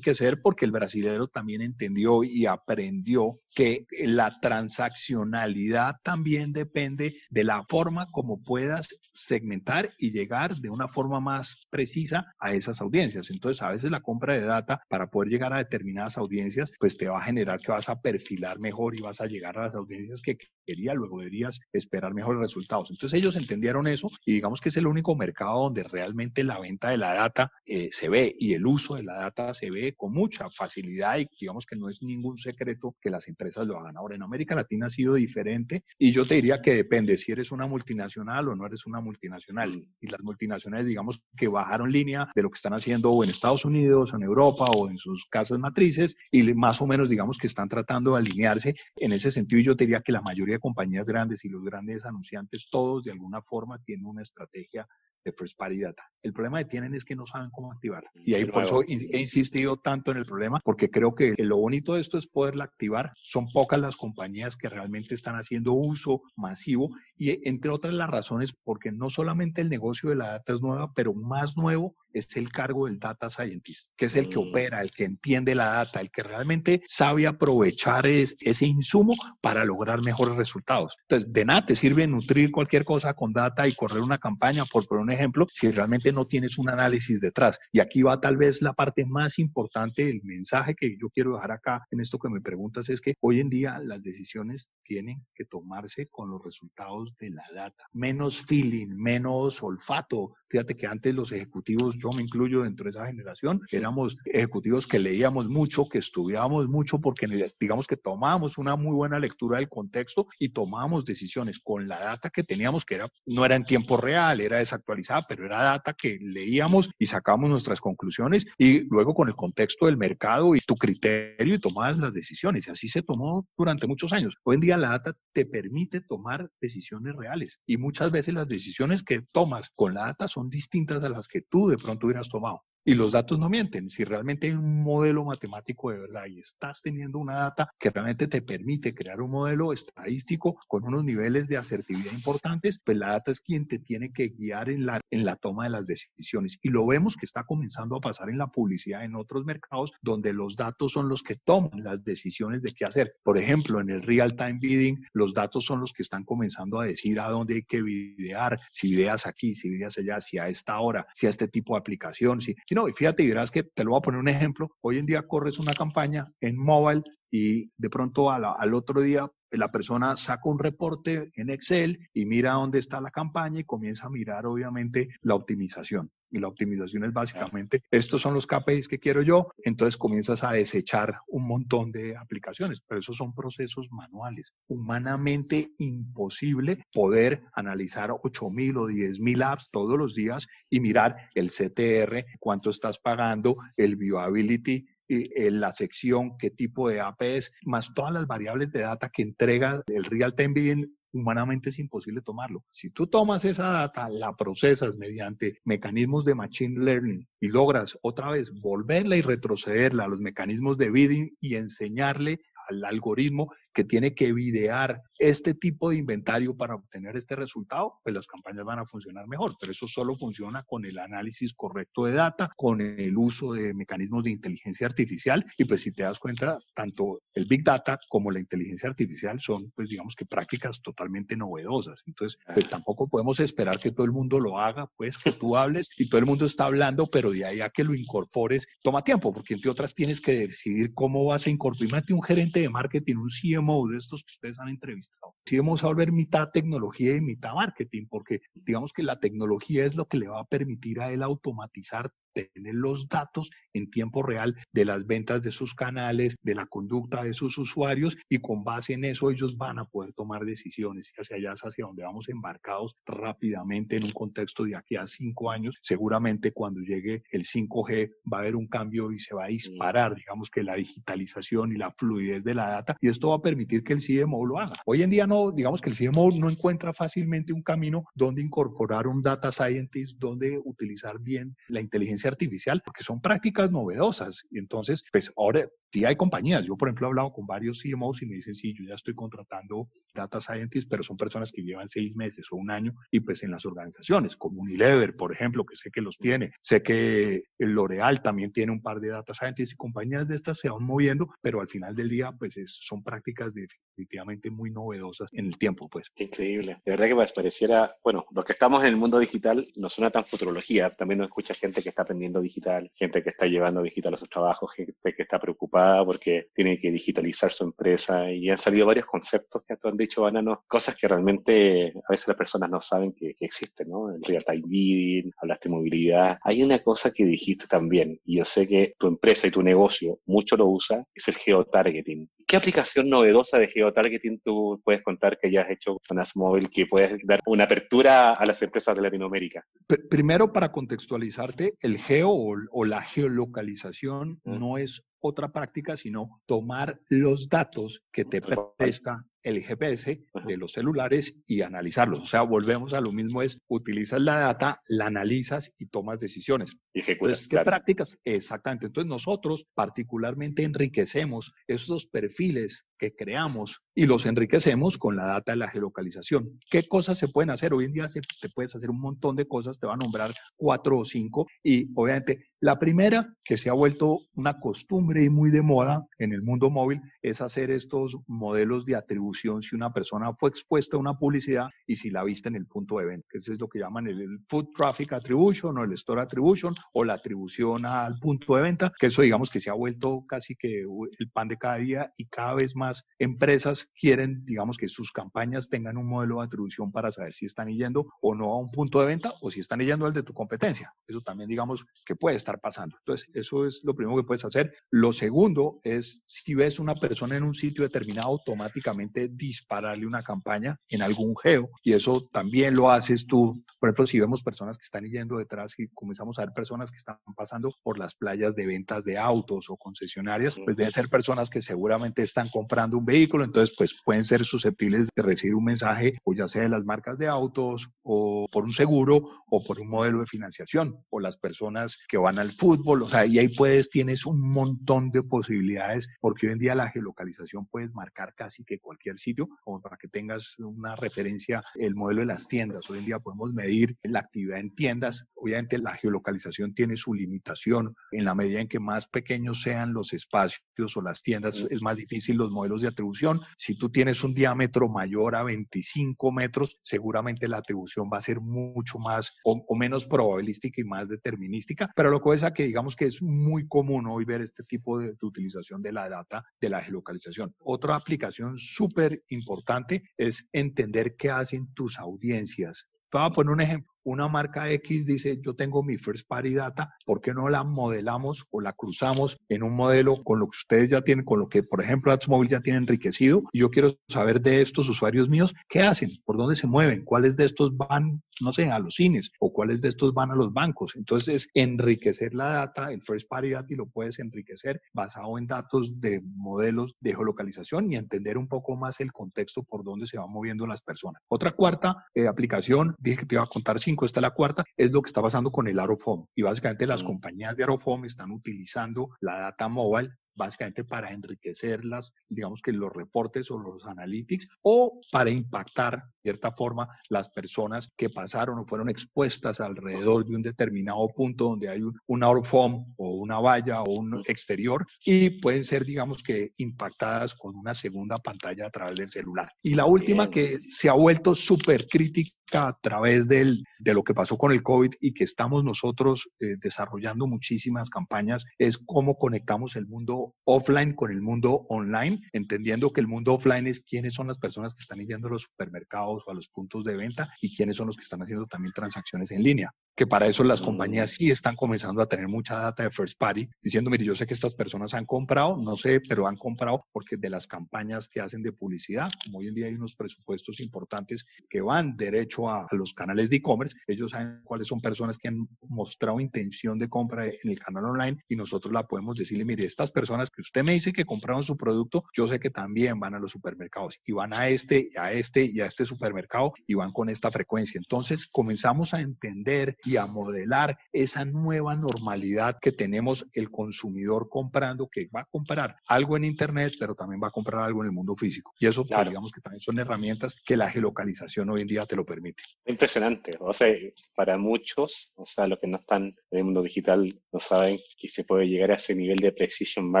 porque el brasilero también entendió y aprendió que la transaccionalidad también depende de la forma como puedas segmentar y llegar de una forma más precisa a esas audiencias. Entonces, a veces la compra de data para poder llegar a determinadas audiencias, pues te va a generar que vas a perfilar mejor y vas a llegar a las audiencias que quería, luego deberías esperar mejores resultados. Entonces, ellos entendieron eso y digamos que es el único mercado donde realmente la venta de la data eh, se ve y el uso de la data se ve con mucha facilidad y digamos que no es ningún secreto que las empresas lo hagan. Ahora, en América Latina ha sido diferente y yo te diría que depende si eres una multinacional o no eres una multinacional. Mm. Y las multinacionales, digamos que bajaron línea de lo que están haciendo o en Estados Unidos, o en Europa o en sus casas matrices y más o menos, digamos que están tratando de alinearse en ese sentido. Y yo te diría que la mayoría de compañías grandes y los grandes anunciantes, todos de alguna forma tienen una estrategia de first party data. El problema que tienen es que no saben cómo activarla. Y ahí por eso he insistido tanto en el problema, porque creo que lo bonito de esto es poderla activar. Son pocas las compañías que realmente están haciendo uso masivo y entre otras las razones porque no solamente el negocio de la data es nueva, pero más nuevo es el cargo del data scientist, que es el que mm. opera, el que entiende la data, el que realmente sabe aprovechar ese insumo para lograr mejores resultados. Entonces, de nada te sirve nutrir cualquier cosa con data y correr una campaña, por poner un ejemplo, si realmente no tienes un análisis detrás. Y aquí va tal vez la parte más importante, el mensaje que yo quiero dejar acá en esto que me preguntas es que hoy en día las decisiones tienen que tomarse con los resultados de la data. Menos feeling, menos olfato. Fíjate que antes los ejecutivos yo me incluyo dentro de esa generación, éramos ejecutivos que leíamos mucho, que estudiábamos mucho, porque digamos que tomábamos una muy buena lectura del contexto y tomábamos decisiones con la data que teníamos, que era, no era en tiempo real, era desactualizada, pero era data que leíamos y sacábamos nuestras conclusiones y luego con el contexto del mercado y tu criterio y tomabas las decisiones. Y así se tomó durante muchos años. Hoy en día la data te permite tomar decisiones reales y muchas veces las decisiones que tomas con la data son distintas a las que tú de pronto hubieras tomado. Y los datos no mienten. Si realmente hay un modelo matemático de verdad y estás teniendo una data que realmente te permite crear un modelo estadístico con unos niveles de asertividad importantes, pues la data es quien te tiene que guiar en la, en la toma de las decisiones. Y lo vemos que está comenzando a pasar en la publicidad en otros mercados donde los datos son los que toman las decisiones de qué hacer. Por ejemplo, en el real time bidding, los datos son los que están comenzando a decir a dónde hay que videar, si videas aquí, si videas allá, si a esta hora, si a este tipo de aplicación, si no, y fíjate, y verás que te lo voy a poner un ejemplo. Hoy en día corres una campaña en mobile y de pronto al otro día la persona saca un reporte en Excel y mira dónde está la campaña y comienza a mirar obviamente la optimización. Y la optimización es básicamente, estos son los KPIs que quiero yo, entonces comienzas a desechar un montón de aplicaciones, pero esos son procesos manuales. Humanamente imposible poder analizar 8.000 o 10.000 apps todos los días y mirar el CTR, cuánto estás pagando, el viewability, eh, la sección, qué tipo de app es, más todas las variables de data que entrega el real time humanamente es imposible tomarlo. Si tú tomas esa data, la procesas mediante mecanismos de machine learning y logras otra vez volverla y retrocederla a los mecanismos de bidding y enseñarle al algoritmo que tiene que videar este tipo de inventario para obtener este resultado, pues las campañas van a funcionar mejor. Pero eso solo funciona con el análisis correcto de data, con el uso de mecanismos de inteligencia artificial. Y pues si te das cuenta, tanto el Big Data como la inteligencia artificial son, pues digamos que prácticas totalmente novedosas. Entonces, pues tampoco podemos esperar que todo el mundo lo haga, pues que tú hables y todo el mundo está hablando, pero de ahí a que lo incorpores, toma tiempo, porque entre otras tienes que decidir cómo vas a incorporar. Imagínate un gerente de marketing, un CMO, de estos que ustedes han entrevistado. Si vamos a volver mitad tecnología y mitad marketing, porque digamos que la tecnología es lo que le va a permitir a él automatizar tener los datos en tiempo real de las ventas de sus canales, de la conducta de sus usuarios y con base en eso ellos van a poder tomar decisiones y hacia allá es hacia donde vamos embarcados rápidamente en un contexto de aquí a cinco años. Seguramente cuando llegue el 5G va a haber un cambio y se va a disparar, digamos que la digitalización y la fluidez de la data y esto va a permitir que el CMO lo haga. Hoy en día no, digamos que el CMO no encuentra fácilmente un camino donde incorporar un data scientist, donde utilizar bien la inteligencia artificial, porque son prácticas novedosas. Y entonces, pues ahora sí hay compañías. Yo, por ejemplo, he hablado con varios CMOs y me dicen, sí, yo ya estoy contratando data scientists, pero son personas que llevan seis meses o un año y pues en las organizaciones, como Unilever, por ejemplo, que sé que los tiene. Sé que L'Oreal también tiene un par de data scientists y compañías de estas se van moviendo, pero al final del día, pues son prácticas definitivamente muy novedosas en el tiempo, pues. increíble. De verdad que me pareciera, bueno, los que estamos en el mundo digital no suena tan futurología. También nos escucha gente que está aprendiendo digital, gente que está llevando digital a sus trabajos, gente que está preocupada porque tiene que digitalizar su empresa y han salido varios conceptos que han dicho, Bananos, cosas que realmente a veces las personas no saben que, existen, ¿no? El real time bidding, hablaste de movilidad. Hay una cosa que dijiste también y yo sé que tu empresa y tu negocio mucho lo usa, es el geotargeting. ¿Qué aplicación novedosa de geotargeting tú puedes contar que hayas hecho con Asmobile que puedes dar una apertura a las empresas de Latinoamérica? Primero, para contextualizarte, el geo o, la geolocalización mm. no es otra práctica, sino tomar los datos que te presta el GPS de los celulares y analizarlos. O sea, volvemos a lo mismo, es utilizas la data, la analizas y tomas decisiones. Y ejecutas. ¿Qué prácticas? Exactamente. Entonces nosotros particularmente enriquecemos esos perfiles que creamos y los enriquecemos con la data de la geolocalización. ¿Qué cosas se pueden hacer? Hoy en día se, te puedes hacer un montón de cosas, te van a nombrar cuatro o cinco y obviamente la primera que se ha vuelto una costumbre y muy de moda en el mundo móvil es hacer estos modelos de atribución si una persona fue expuesta a una publicidad y si la viste en el punto de venta. Eso es lo que llaman el Food Traffic Attribution o el Store Attribution o la atribución al punto de venta, que eso digamos que se ha vuelto casi que el pan de cada día y cada vez más empresas quieren, digamos, que sus campañas tengan un modelo de atribución para saber si están yendo o no a un punto de venta o si están yendo al de tu competencia. Eso también digamos que puede estar pasando. Entonces, eso es lo primero que puedes hacer. Lo segundo es, si ves una persona en un sitio determinado, automáticamente dispararle una campaña en algún geo. Y eso también lo haces tú. Por ejemplo, si vemos personas que están yendo detrás y comenzamos a ver personas que están pasando por las playas de ventas de autos o concesionarias, pues deben ser personas que seguramente están comprando un vehículo, entonces pues pueden ser susceptibles de recibir un mensaje o ya sea de las marcas de autos o por un seguro o por un modelo de financiación o las personas que van al fútbol, o sea, y ahí puedes, tienes un montón de posibilidades, porque hoy en día la geolocalización puedes marcar casi que cualquier sitio, como para que tengas una referencia, el modelo de las tiendas. Hoy en día podemos medir la actividad en tiendas. Obviamente la geolocalización tiene su limitación. En la medida en que más pequeños sean los espacios o las tiendas, es más difícil los modelos de atribución. Si tú tienes un diámetro mayor a 25 metros, seguramente la atribución va a ser mucho más o, o menos probabilística y más determinística. Pero lo que es a que digamos que es muy común hoy ver este tipo de, utilización de la data de la geolocalización. Otra aplicación súper importante es entender qué hacen tus audiencias. Voy a poner un ejemplo. Una marca X dice, yo tengo mi first party data, ¿por qué no la modelamos o la cruzamos en un modelo con lo que ustedes ya tienen, con lo que, por ejemplo, AdsMobile ya tiene enriquecido? Y yo quiero saber de estos usuarios míos, ¿qué hacen? ¿Por dónde se mueven? ¿Cuáles de estos van, no sé, a los cines? ¿O cuáles de estos van a los bancos? Entonces, enriquecer la data, el first party data, y lo puedes enriquecer basado en datos de modelos de geolocalización y entender un poco más el contexto por dónde se van moviendo las personas. Otra cuarta eh, aplicación, dije que te iba a contar cinco, esta es la cuarta, es lo que está pasando con el Arofom. Y básicamente las compañías de Arofom están utilizando la data mobile básicamente para enriquecer las, digamos que los reportes o los analytics o para impactar de cierta forma las personas que pasaron o fueron expuestas alrededor de un determinado punto donde hay un, un o una valla o un exterior y pueden ser, digamos que, impactadas con una segunda pantalla a través del celular. Y la última que se ha vuelto súper crítica a través del, de lo que pasó con el COVID y que estamos nosotros eh, desarrollando muchísimas campañas es cómo conectamos el mundo offline con el mundo online, entendiendo que el mundo offline es quiénes son las personas que están yendo a los supermercados o a los puntos de venta y quiénes son los que están haciendo también transacciones en línea. Que para eso las compañías mm. sí están comenzando a tener mucha data de first party, diciendo, mire, yo sé que estas personas han comprado, no sé, pero han comprado porque de las campañas que hacen de publicidad, como hoy en día hay unos presupuestos importantes que van derecho a, los canales de e-commerce, ellos saben cuáles son personas que han mostrado intención de compra en el canal online y nosotros la podemos decirle, mire, estas personas que usted me dice que compraron su producto, yo sé que también van a los supermercados y van a este, a este y a este supermercado y van con esta frecuencia. Entonces comenzamos a entender y a modelar esa nueva normalidad que tenemos el consumidor comprando, que va a comprar algo en Internet, pero también va a comprar algo en el mundo físico. Y eso, pues, digamos que también son herramientas que la geolocalización hoy en día te lo permite. Impresionante. O sea, para muchos, o sea, los que no están en el mundo digital no saben que se puede llegar a ese nivel de precision marketing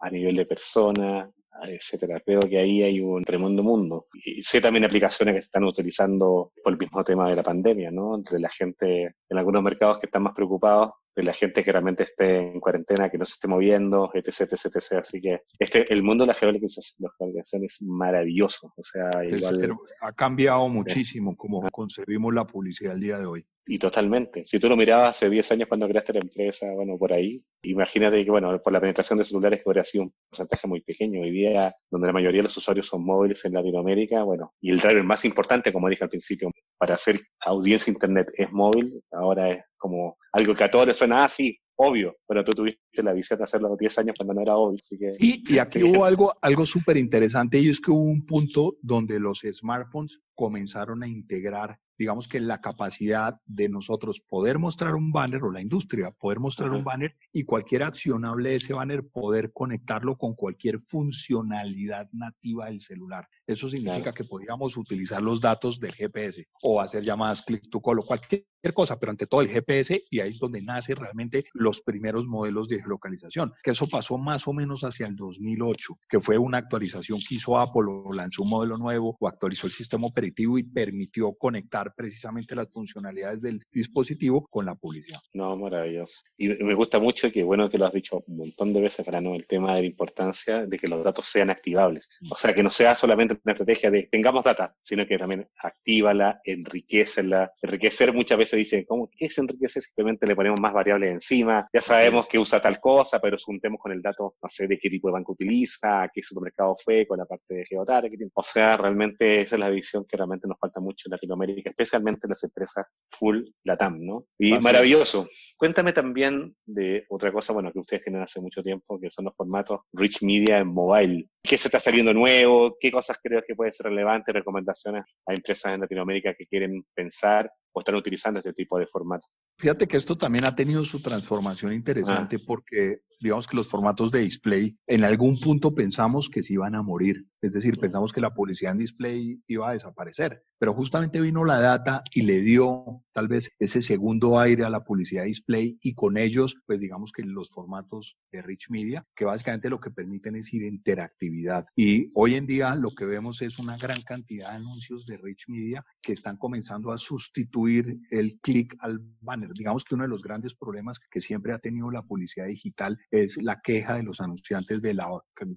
a nivel de persona, etcétera. Creo que ahí hay un tremendo mundo. Y sé también aplicaciones que se están utilizando por el mismo tema de la pandemia, ¿no? De la gente en algunos mercados que están más preocupados de la gente que realmente esté en cuarentena, que no se esté moviendo, etc, etc, etc. Así que este, el mundo de la geolocalización es maravilloso. O sea, igual, ha cambiado muchísimo como concebimos la publicidad el día de hoy. Y totalmente. Si tú lo mirabas hace 10 años cuando creaste la empresa, bueno, por ahí, imagínate que, bueno, por la penetración de celulares que habría sido un porcentaje muy pequeño. Hoy día, donde la mayoría de los usuarios son móviles en Latinoamérica, bueno, y el driver más importante, como dije al principio, para hacer audiencia internet es móvil, ahora es como algo que a todos les suena así, obvio, pero tú tuviste la visión de hacerlo los 10 años cuando no era obvio. Así que, sí, y aquí *laughs* hubo algo, algo súper interesante y es que hubo un punto donde los smartphones comenzaron a integrar digamos que la capacidad de nosotros poder mostrar un banner o la industria poder mostrar un banner y cualquier accionable de ese banner poder conectarlo con cualquier funcionalidad nativa del celular. Eso significa que podríamos utilizar los datos del GPS o hacer llamadas click to call o cualquier cosa, pero ante todo el GPS y ahí es donde nace realmente los primeros modelos de geolocalización, que eso pasó más o menos hacia el 2008, que fue una actualización que hizo Apple lanzó un modelo nuevo o actualizó el sistema operativo y permitió conectar precisamente las funcionalidades del dispositivo con la publicidad. No, maravilloso. Y me gusta mucho que, bueno, que lo has dicho un montón de veces, para no el tema de la importancia de que los datos sean activables. O sea, que no sea solamente una estrategia de tengamos data, sino que también actívala, enriquecela. Enriquecer muchas veces dice, ¿cómo? ¿Qué es enriquecer? Simplemente le ponemos más variables encima. Ya sabemos que usa tal cosa, pero juntemos con el dato, no sé, de qué tipo de banco utiliza, qué supermercado fue, con la parte de geotargeting. O sea, realmente esa es la visión que realmente nos falta mucho en Latinoamérica, especialmente las empresas full LATAM, ¿no? Y maravilloso. Cuéntame también de otra cosa, bueno, que ustedes tienen hace mucho tiempo, que son los formatos Rich Media en mobile. ¿Qué se está saliendo nuevo? ¿Qué cosas creo que pueden ser relevantes? Recomendaciones a empresas en Latinoamérica que quieren pensar o están utilizando este tipo de formato. Fíjate que esto también ha tenido su transformación interesante ah. porque digamos que los formatos de display en algún punto pensamos que se iban a morir, es decir, pensamos que la publicidad en display iba a desaparecer, pero justamente vino la data y le dio tal vez ese segundo aire a la publicidad display y con ellos, pues digamos que los formatos de Rich Media, que básicamente lo que permiten es ir interactividad. Y hoy en día lo que vemos es una gran cantidad de anuncios de Rich Media que están comenzando a sustituir el clic al banner. Digamos que uno de los grandes problemas que siempre ha tenido la publicidad digital es la queja de los anunciantes de la,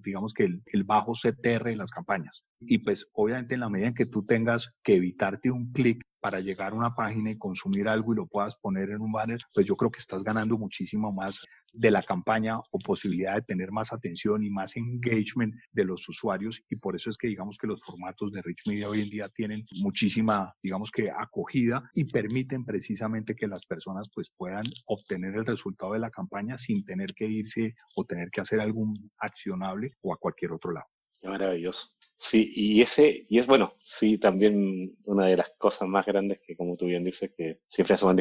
digamos que el, el bajo CTR de las campañas. Y pues obviamente en la medida en que tú tengas que evitarte un clic para llegar a una página y consumir algo y lo puedas poner en un banner, pues yo creo que estás ganando muchísimo más de la campaña o posibilidad de tener más atención y más engagement de los usuarios y por eso es que digamos que los formatos de Rich Media hoy en día tienen muchísima, digamos que acogida y permiten precisamente que las personas pues puedan obtener el resultado de la campaña sin tener que irse o tener que hacer algún accionable o a cualquier otro lado. Qué maravilloso. Sí, y ese, y es bueno, sí, también una de las cosas más grandes que, como tú bien dices, que siempre hacemos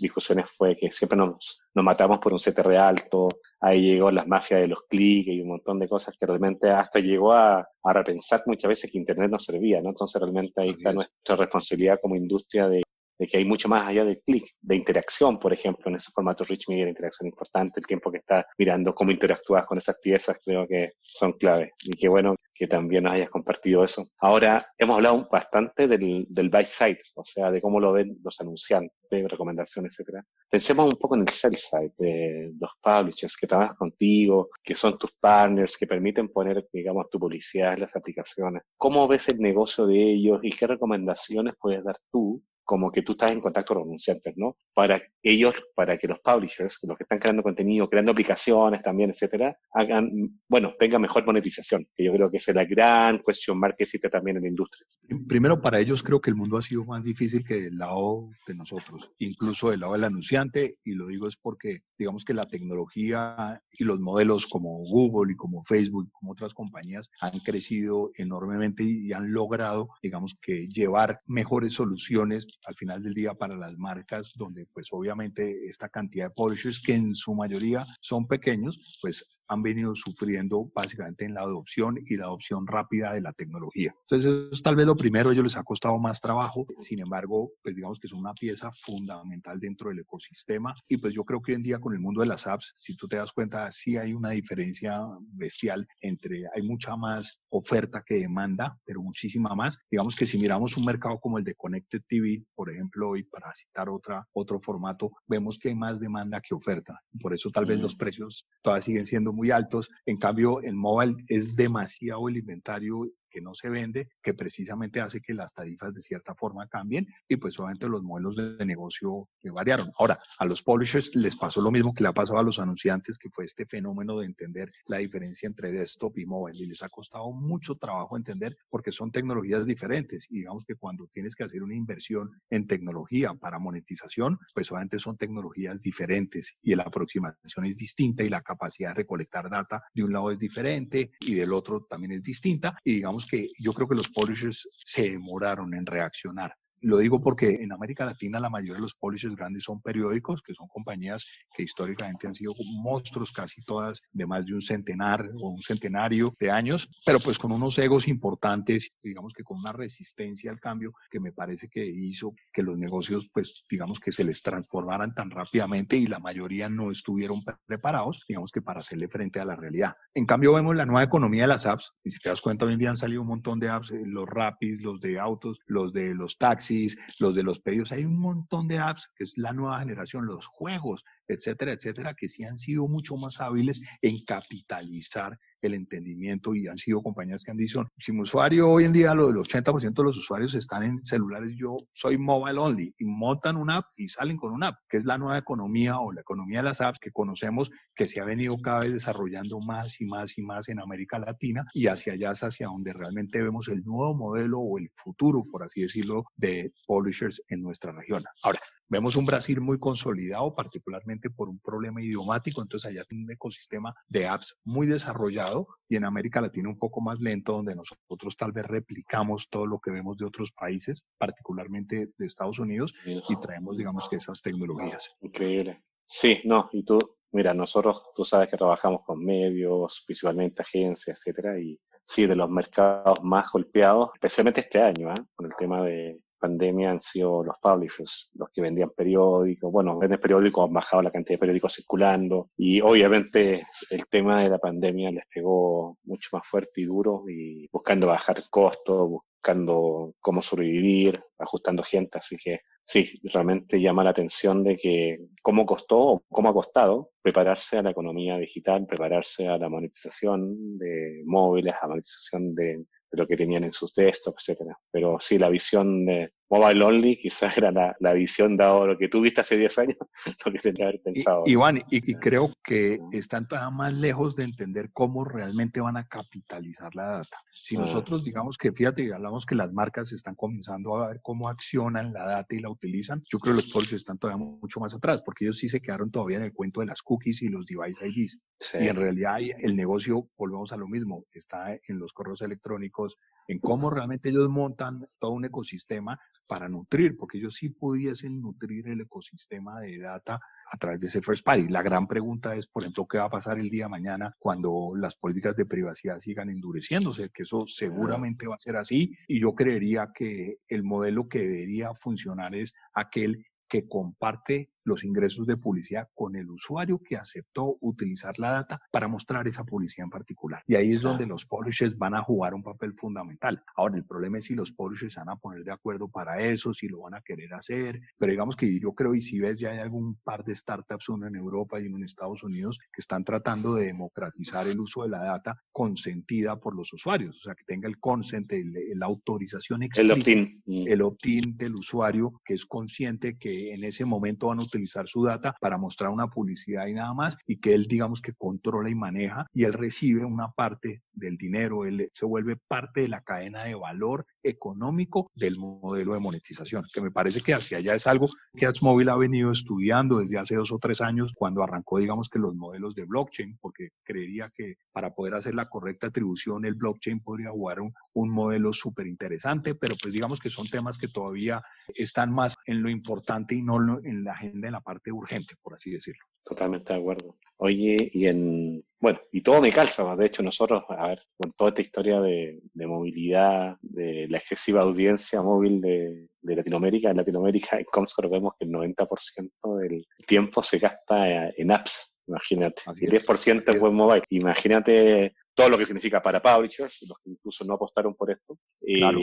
discusiones fue que siempre nos, nos matamos por un CTR alto, ahí llegó las mafias de los clics y un montón de cosas que realmente hasta llegó a, a repensar muchas veces que Internet no servía, ¿no? Entonces realmente ahí está nuestra responsabilidad como industria de de que hay mucho más allá del clic, de interacción, por ejemplo, en ese formato Rich Media, de interacción importante, el tiempo que estás mirando cómo interactúas con esas piezas, creo que son clave. Y qué bueno que también nos hayas compartido eso. Ahora, hemos hablado bastante del, del buy side, o sea, de cómo lo ven los anunciantes, recomendaciones, etcétera. Pensemos un poco en el sell side, de los publishers que trabajan contigo, que son tus partners, que permiten poner, digamos, tu publicidad en las aplicaciones. ¿Cómo ves el negocio de ellos y qué recomendaciones puedes dar tú como que tú estás en contacto con anunciantes, ¿no? Para ellos, para que los publishers, los que están creando contenido, creando aplicaciones también, etcétera, hagan, bueno, tengan mejor monetización, que yo creo que es la gran cuestión marca que existe también en la industria. Primero, para ellos creo que el mundo ha sido más difícil que del lado de nosotros, incluso del lado del anunciante, y lo digo es porque, digamos que la tecnología y los modelos como Google y como Facebook como otras compañías han crecido enormemente y han logrado, digamos que llevar mejores soluciones al final del día para las marcas, donde pues obviamente esta cantidad de publishers, que en su mayoría son pequeños, pues han venido sufriendo básicamente en la adopción y la adopción rápida de la tecnología. Entonces, eso es tal vez lo primero, a ellos les ha costado más trabajo, sin embargo, pues digamos que son una pieza fundamental dentro del ecosistema y pues yo creo que hoy en día con el mundo de las apps, si tú te das cuenta, sí hay una diferencia bestial entre, hay mucha más oferta que demanda, pero muchísima más. Digamos que si miramos un mercado como el de Connected TV, por ejemplo, y para citar otra, otro formato, vemos que hay más demanda que oferta. Por eso tal vez los mm. precios todavía siguen siendo muy altos. En cambio, en mobile es demasiado el inventario no se vende, que precisamente hace que las tarifas de cierta forma cambien y pues obviamente los modelos de negocio que variaron. Ahora, a los publishers les pasó lo mismo que le ha pasado a los anunciantes, que fue este fenómeno de entender la diferencia entre desktop y mobile y les ha costado mucho trabajo entender porque son tecnologías diferentes y digamos que cuando tienes que hacer una inversión en tecnología para monetización, pues obviamente son tecnologías diferentes y la aproximación es distinta y la capacidad de recolectar data de un lado es diferente y del otro también es distinta y digamos que yo creo que los publishers se demoraron en reaccionar. Lo digo porque en América Latina la mayoría de los publishers grandes son periódicos, que son compañías que históricamente han sido monstruos, casi todas de más de un centenar o un centenario de años, pero pues con unos egos importantes, digamos que con una resistencia al cambio que me parece que hizo que los negocios, pues digamos que se les transformaran tan rápidamente y la mayoría no estuvieron preparados, digamos que para hacerle frente a la realidad. En cambio vemos la nueva economía de las apps, y si te das cuenta hoy en día han salido un montón de apps, eh, los Rapis, los de autos, los de los taxis, los de los pedidos. Hay un montón de apps que es la nueva generación, los juegos, etcétera, etcétera, que sí han sido mucho más hábiles en capitalizar el entendimiento y han sido compañías que han dicho, si mi usuario hoy en día, lo del 80% de los usuarios están en celulares, yo soy mobile only y montan una app y salen con una app, que es la nueva economía o la economía de las apps que conocemos, que se ha venido cada vez desarrollando más y más y más en América Latina y hacia allá es hacia donde realmente vemos el nuevo modelo o el futuro, por así decirlo, de publishers en nuestra región. Ahora, Vemos un Brasil muy consolidado, particularmente por un problema idiomático, entonces allá tiene un ecosistema de apps muy desarrollado y en América Latina un poco más lento, donde nosotros tal vez replicamos todo lo que vemos de otros países, particularmente de Estados Unidos, y traemos, digamos, que esas tecnologías. Increíble. Sí, no, y tú, mira, nosotros, tú sabes que trabajamos con medios, principalmente agencias, etcétera, y sí, de los mercados más golpeados, especialmente este año, ¿eh? con el tema de pandemia han sido los publishers, los que vendían periódicos. Bueno, venden periódicos, han bajado la cantidad de periódicos circulando y obviamente el tema de la pandemia les pegó mucho más fuerte y duro y buscando bajar costos, buscando cómo sobrevivir, ajustando gente. Así que sí, realmente llama la atención de que cómo costó o cómo ha costado prepararse a la economía digital, prepararse a la monetización de móviles, a la monetización de de lo que tenían en sus desktops, etcétera. Pero sí, la visión de, mobile only, quizás era la, visión dado *laughs* lo que tú viste hace 10 años, lo que tendría que haber pensado. Iván, y, creo que están todavía más lejos de entender cómo realmente van a capitalizar la data. Si mm. nosotros digamos que, fíjate, hablamos que las marcas están comenzando a ver cómo accionan la data y la utilizan, yo creo que los policies están todavía mucho más atrás, porque ellos sí se quedaron todavía en el cuento de las cookies y los device IDs. Y en realidad el negocio, volvemos a lo mismo, está en los correos electrónicos, en cómo realmente ellos montan todo un ecosistema para nutrir, porque ellos sí pudiesen nutrir el ecosistema de data a través de ese first party. La gran pregunta es, por ejemplo, qué va a pasar el día de mañana cuando las políticas de privacidad sigan endureciéndose, que eso seguramente va a ser así y yo creería que el modelo que debería funcionar es aquel que comparte los ingresos de publicidad con el usuario que aceptó utilizar la data para mostrar esa publicidad en particular. Y ahí es donde los publishers van a jugar un papel fundamental. Ahora, el problema es si los publishers van a poner de acuerdo para eso, si lo van a querer hacer, pero digamos que yo creo, y si ves, ya hay algún par de startups, uno en Europa y uno en Estados Unidos, que están tratando de democratizar el uso de la data consentida por los usuarios, o sea, que tenga el consent, la autorización explícita, el opt-in. El opt-in del usuario que es consciente que en ese momento van a utilizar utilizar su data para mostrar una publicidad y nada más, y que él, digamos, que controla y maneja, y él recibe una parte del dinero, él se vuelve parte de la cadena de valor económico del modelo de monetización, que me parece que hacia allá es algo que AdsMobile ha venido estudiando desde hace dos o tres años, cuando arrancó, digamos, que los modelos de blockchain, porque creería que para poder hacer la correcta atribución, el blockchain podría jugar un, un modelo súper interesante, pero pues digamos que son temas que todavía están más en lo importante y no en la agenda en la parte urgente, por así decirlo. Totalmente de acuerdo. Oye, y en, bueno, y todo me calza, de hecho nosotros, a ver, con toda esta historia de, movilidad, de la excesiva audiencia móvil de, Latinoamérica, en Latinoamérica en Comscore vemos que el 90% del tiempo se gasta en apps, imagínate, y el 10% es. web mobile. Imagínate todo lo que significa para publishers, los que incluso no apostaron por esto. Y claro,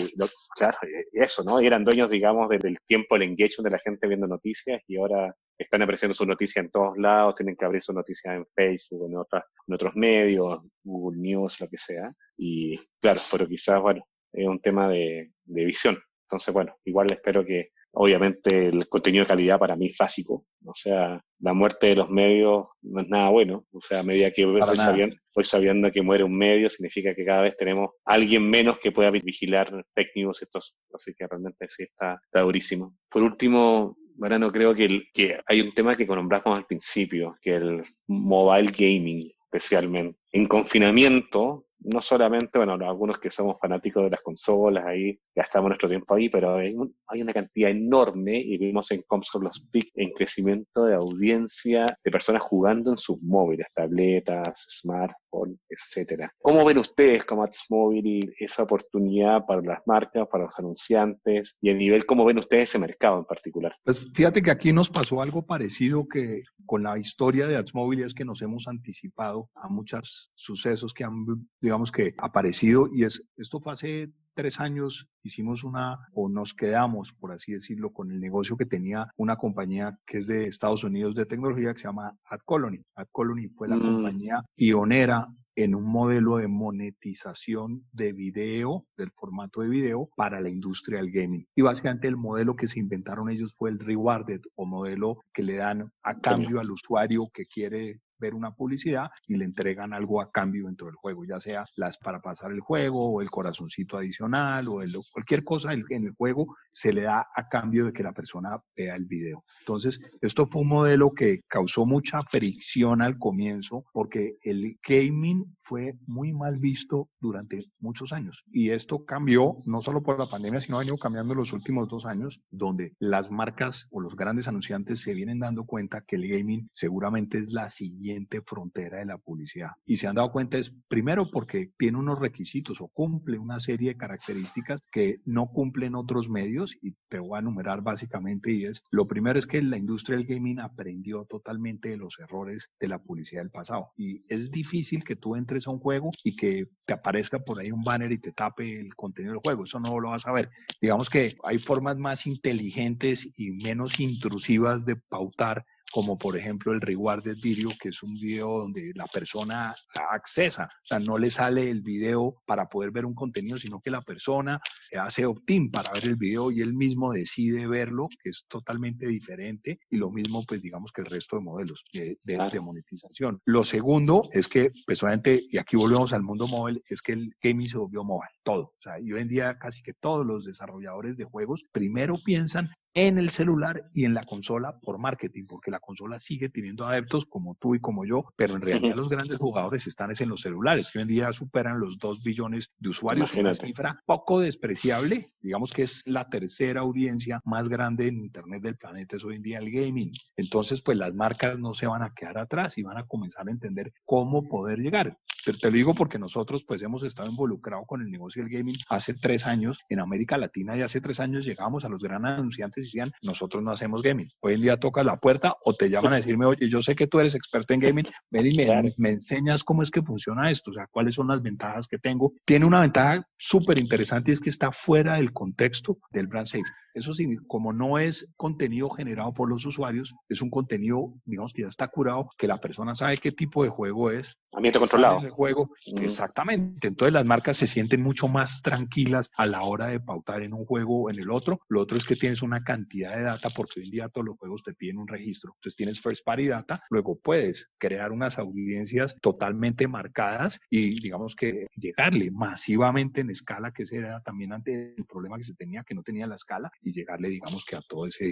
claro eh, eso, ¿no? Y eran dueños, digamos, del tiempo, el engagement de la gente viendo noticias y ahora están apareciendo sus noticias en todos lados, tienen que abrir sus noticias en Facebook, en, otras, en otros medios, Google News, lo que sea. Y claro, pero quizás, bueno, es un tema de, de visión. Entonces, bueno, igual espero que Obviamente el contenido de calidad para mí es básico. O sea, la muerte de los medios no es nada bueno. O sea, a medida que voy sabiendo, voy sabiendo, que muere un medio, significa que cada vez tenemos alguien menos que pueda vigilar fake news. Estos, así que realmente sí está, está durísimo. Por último, no creo que, el, que hay un tema que nombramos al principio, que el mobile gaming especialmente. En confinamiento, no solamente, bueno, algunos que somos fanáticos de las consolas, ahí gastamos nuestro tiempo ahí, pero hay, una cantidad enorme, y vimos en Comscore los PIC en crecimiento de audiencia de personas jugando en sus móviles, tabletas, smartphones, etcétera. ¿Cómo ven ustedes como y esa oportunidad para las marcas, para los anunciantes, y a nivel, cómo ven ustedes ese mercado en particular? Pues fíjate que aquí nos pasó algo parecido que con la historia de AdsMobile es que nos hemos anticipado a muchos sucesos que han, digamos que, aparecido y es, esto fue hace tres años hicimos una, o nos quedamos, por así decirlo, con el negocio que tenía una compañía que es de Estados Unidos de tecnología que se llama AdColony. AdColony fue la mm. compañía pionera en un modelo de monetización de video, del formato de video, para la industria del gaming. Y básicamente el modelo que se inventaron ellos fue el rewarded o modelo que le dan a cambio al usuario que quiere ver una publicidad y le entregan algo a cambio dentro del juego, ya sea las para pasar el juego o el corazoncito adicional o el, cualquier cosa en el juego se le da a cambio de que la persona vea el video. Entonces, esto fue un modelo que causó mucha fricción al comienzo porque el gaming fue muy mal visto durante muchos años y esto cambió no solo por la pandemia, sino ha venido cambiando los últimos dos años donde las marcas o los grandes anunciantes se vienen dando cuenta que el gaming seguramente es la siguiente frontera de la publicidad. Y se han dado cuenta es primero porque tiene unos requisitos o cumple una serie de características que no cumplen otros medios y te voy a enumerar básicamente y es lo primero es que la industria del gaming aprendió totalmente de los errores de la publicidad del pasado y es difícil que tú entres a un juego y que te aparezca por ahí un banner y te tape el contenido del juego, eso no lo vas a ver. Digamos que hay formas más inteligentes y menos intrusivas de pautar como por ejemplo el rewarded video, que es un video donde la persona accesa, o sea, no le sale el video para poder ver un contenido, sino que la persona hace opt-in para ver el video y él mismo decide verlo, que es totalmente diferente, y lo mismo, pues digamos que el resto de modelos de, de, monetización. Lo segundo es que, personalmente, y aquí volvemos al mundo móvil, es que el gaming se volvió móvil, todo. O sea, y hoy en día casi que todos los desarrolladores de juegos primero piensan en el celular y en la consola por marketing, porque la consola sigue teniendo adeptos como tú y como yo, pero en realidad los grandes jugadores están en los celulares, que hoy en día superan los 2 billones de usuarios, una cifra poco despreciable, digamos que es la tercera audiencia más grande en Internet del planeta, es hoy en día el gaming. Entonces, pues las marcas no se van a quedar atrás y van a comenzar a entender cómo poder llegar. Pero te lo digo porque nosotros pues hemos estado involucrados con el negocio del gaming hace tres años en América Latina y hace tres años llegamos a los grandes anunciantes decían, nosotros no hacemos gaming. Hoy en día toca la puerta o te llaman a decirme, oye, yo sé que tú eres experto en gaming, ven y me, me enseñas cómo es que funciona esto, o sea, cuáles son las ventajas que tengo. Tiene una ventaja súper interesante y es que está fuera del contexto del brand safety. Eso sí, como no es contenido generado por los usuarios, es un contenido, digamos, que ya está curado, que la persona sabe qué tipo de juego es. Ambiente controlado. El juego, exactamente. Entonces las marcas se sienten mucho más tranquilas a la hora de pautar en un juego o en el otro. Lo otro es que tienes una cantidad de data, porque hoy en día todos los juegos te piden un registro. Entonces tienes first party data, luego puedes crear unas audiencias totalmente marcadas y digamos que llegarle masivamente en escala, que ese era también ante el problema que se tenía, que no tenía la escala, y llegarle, digamos que a toda esa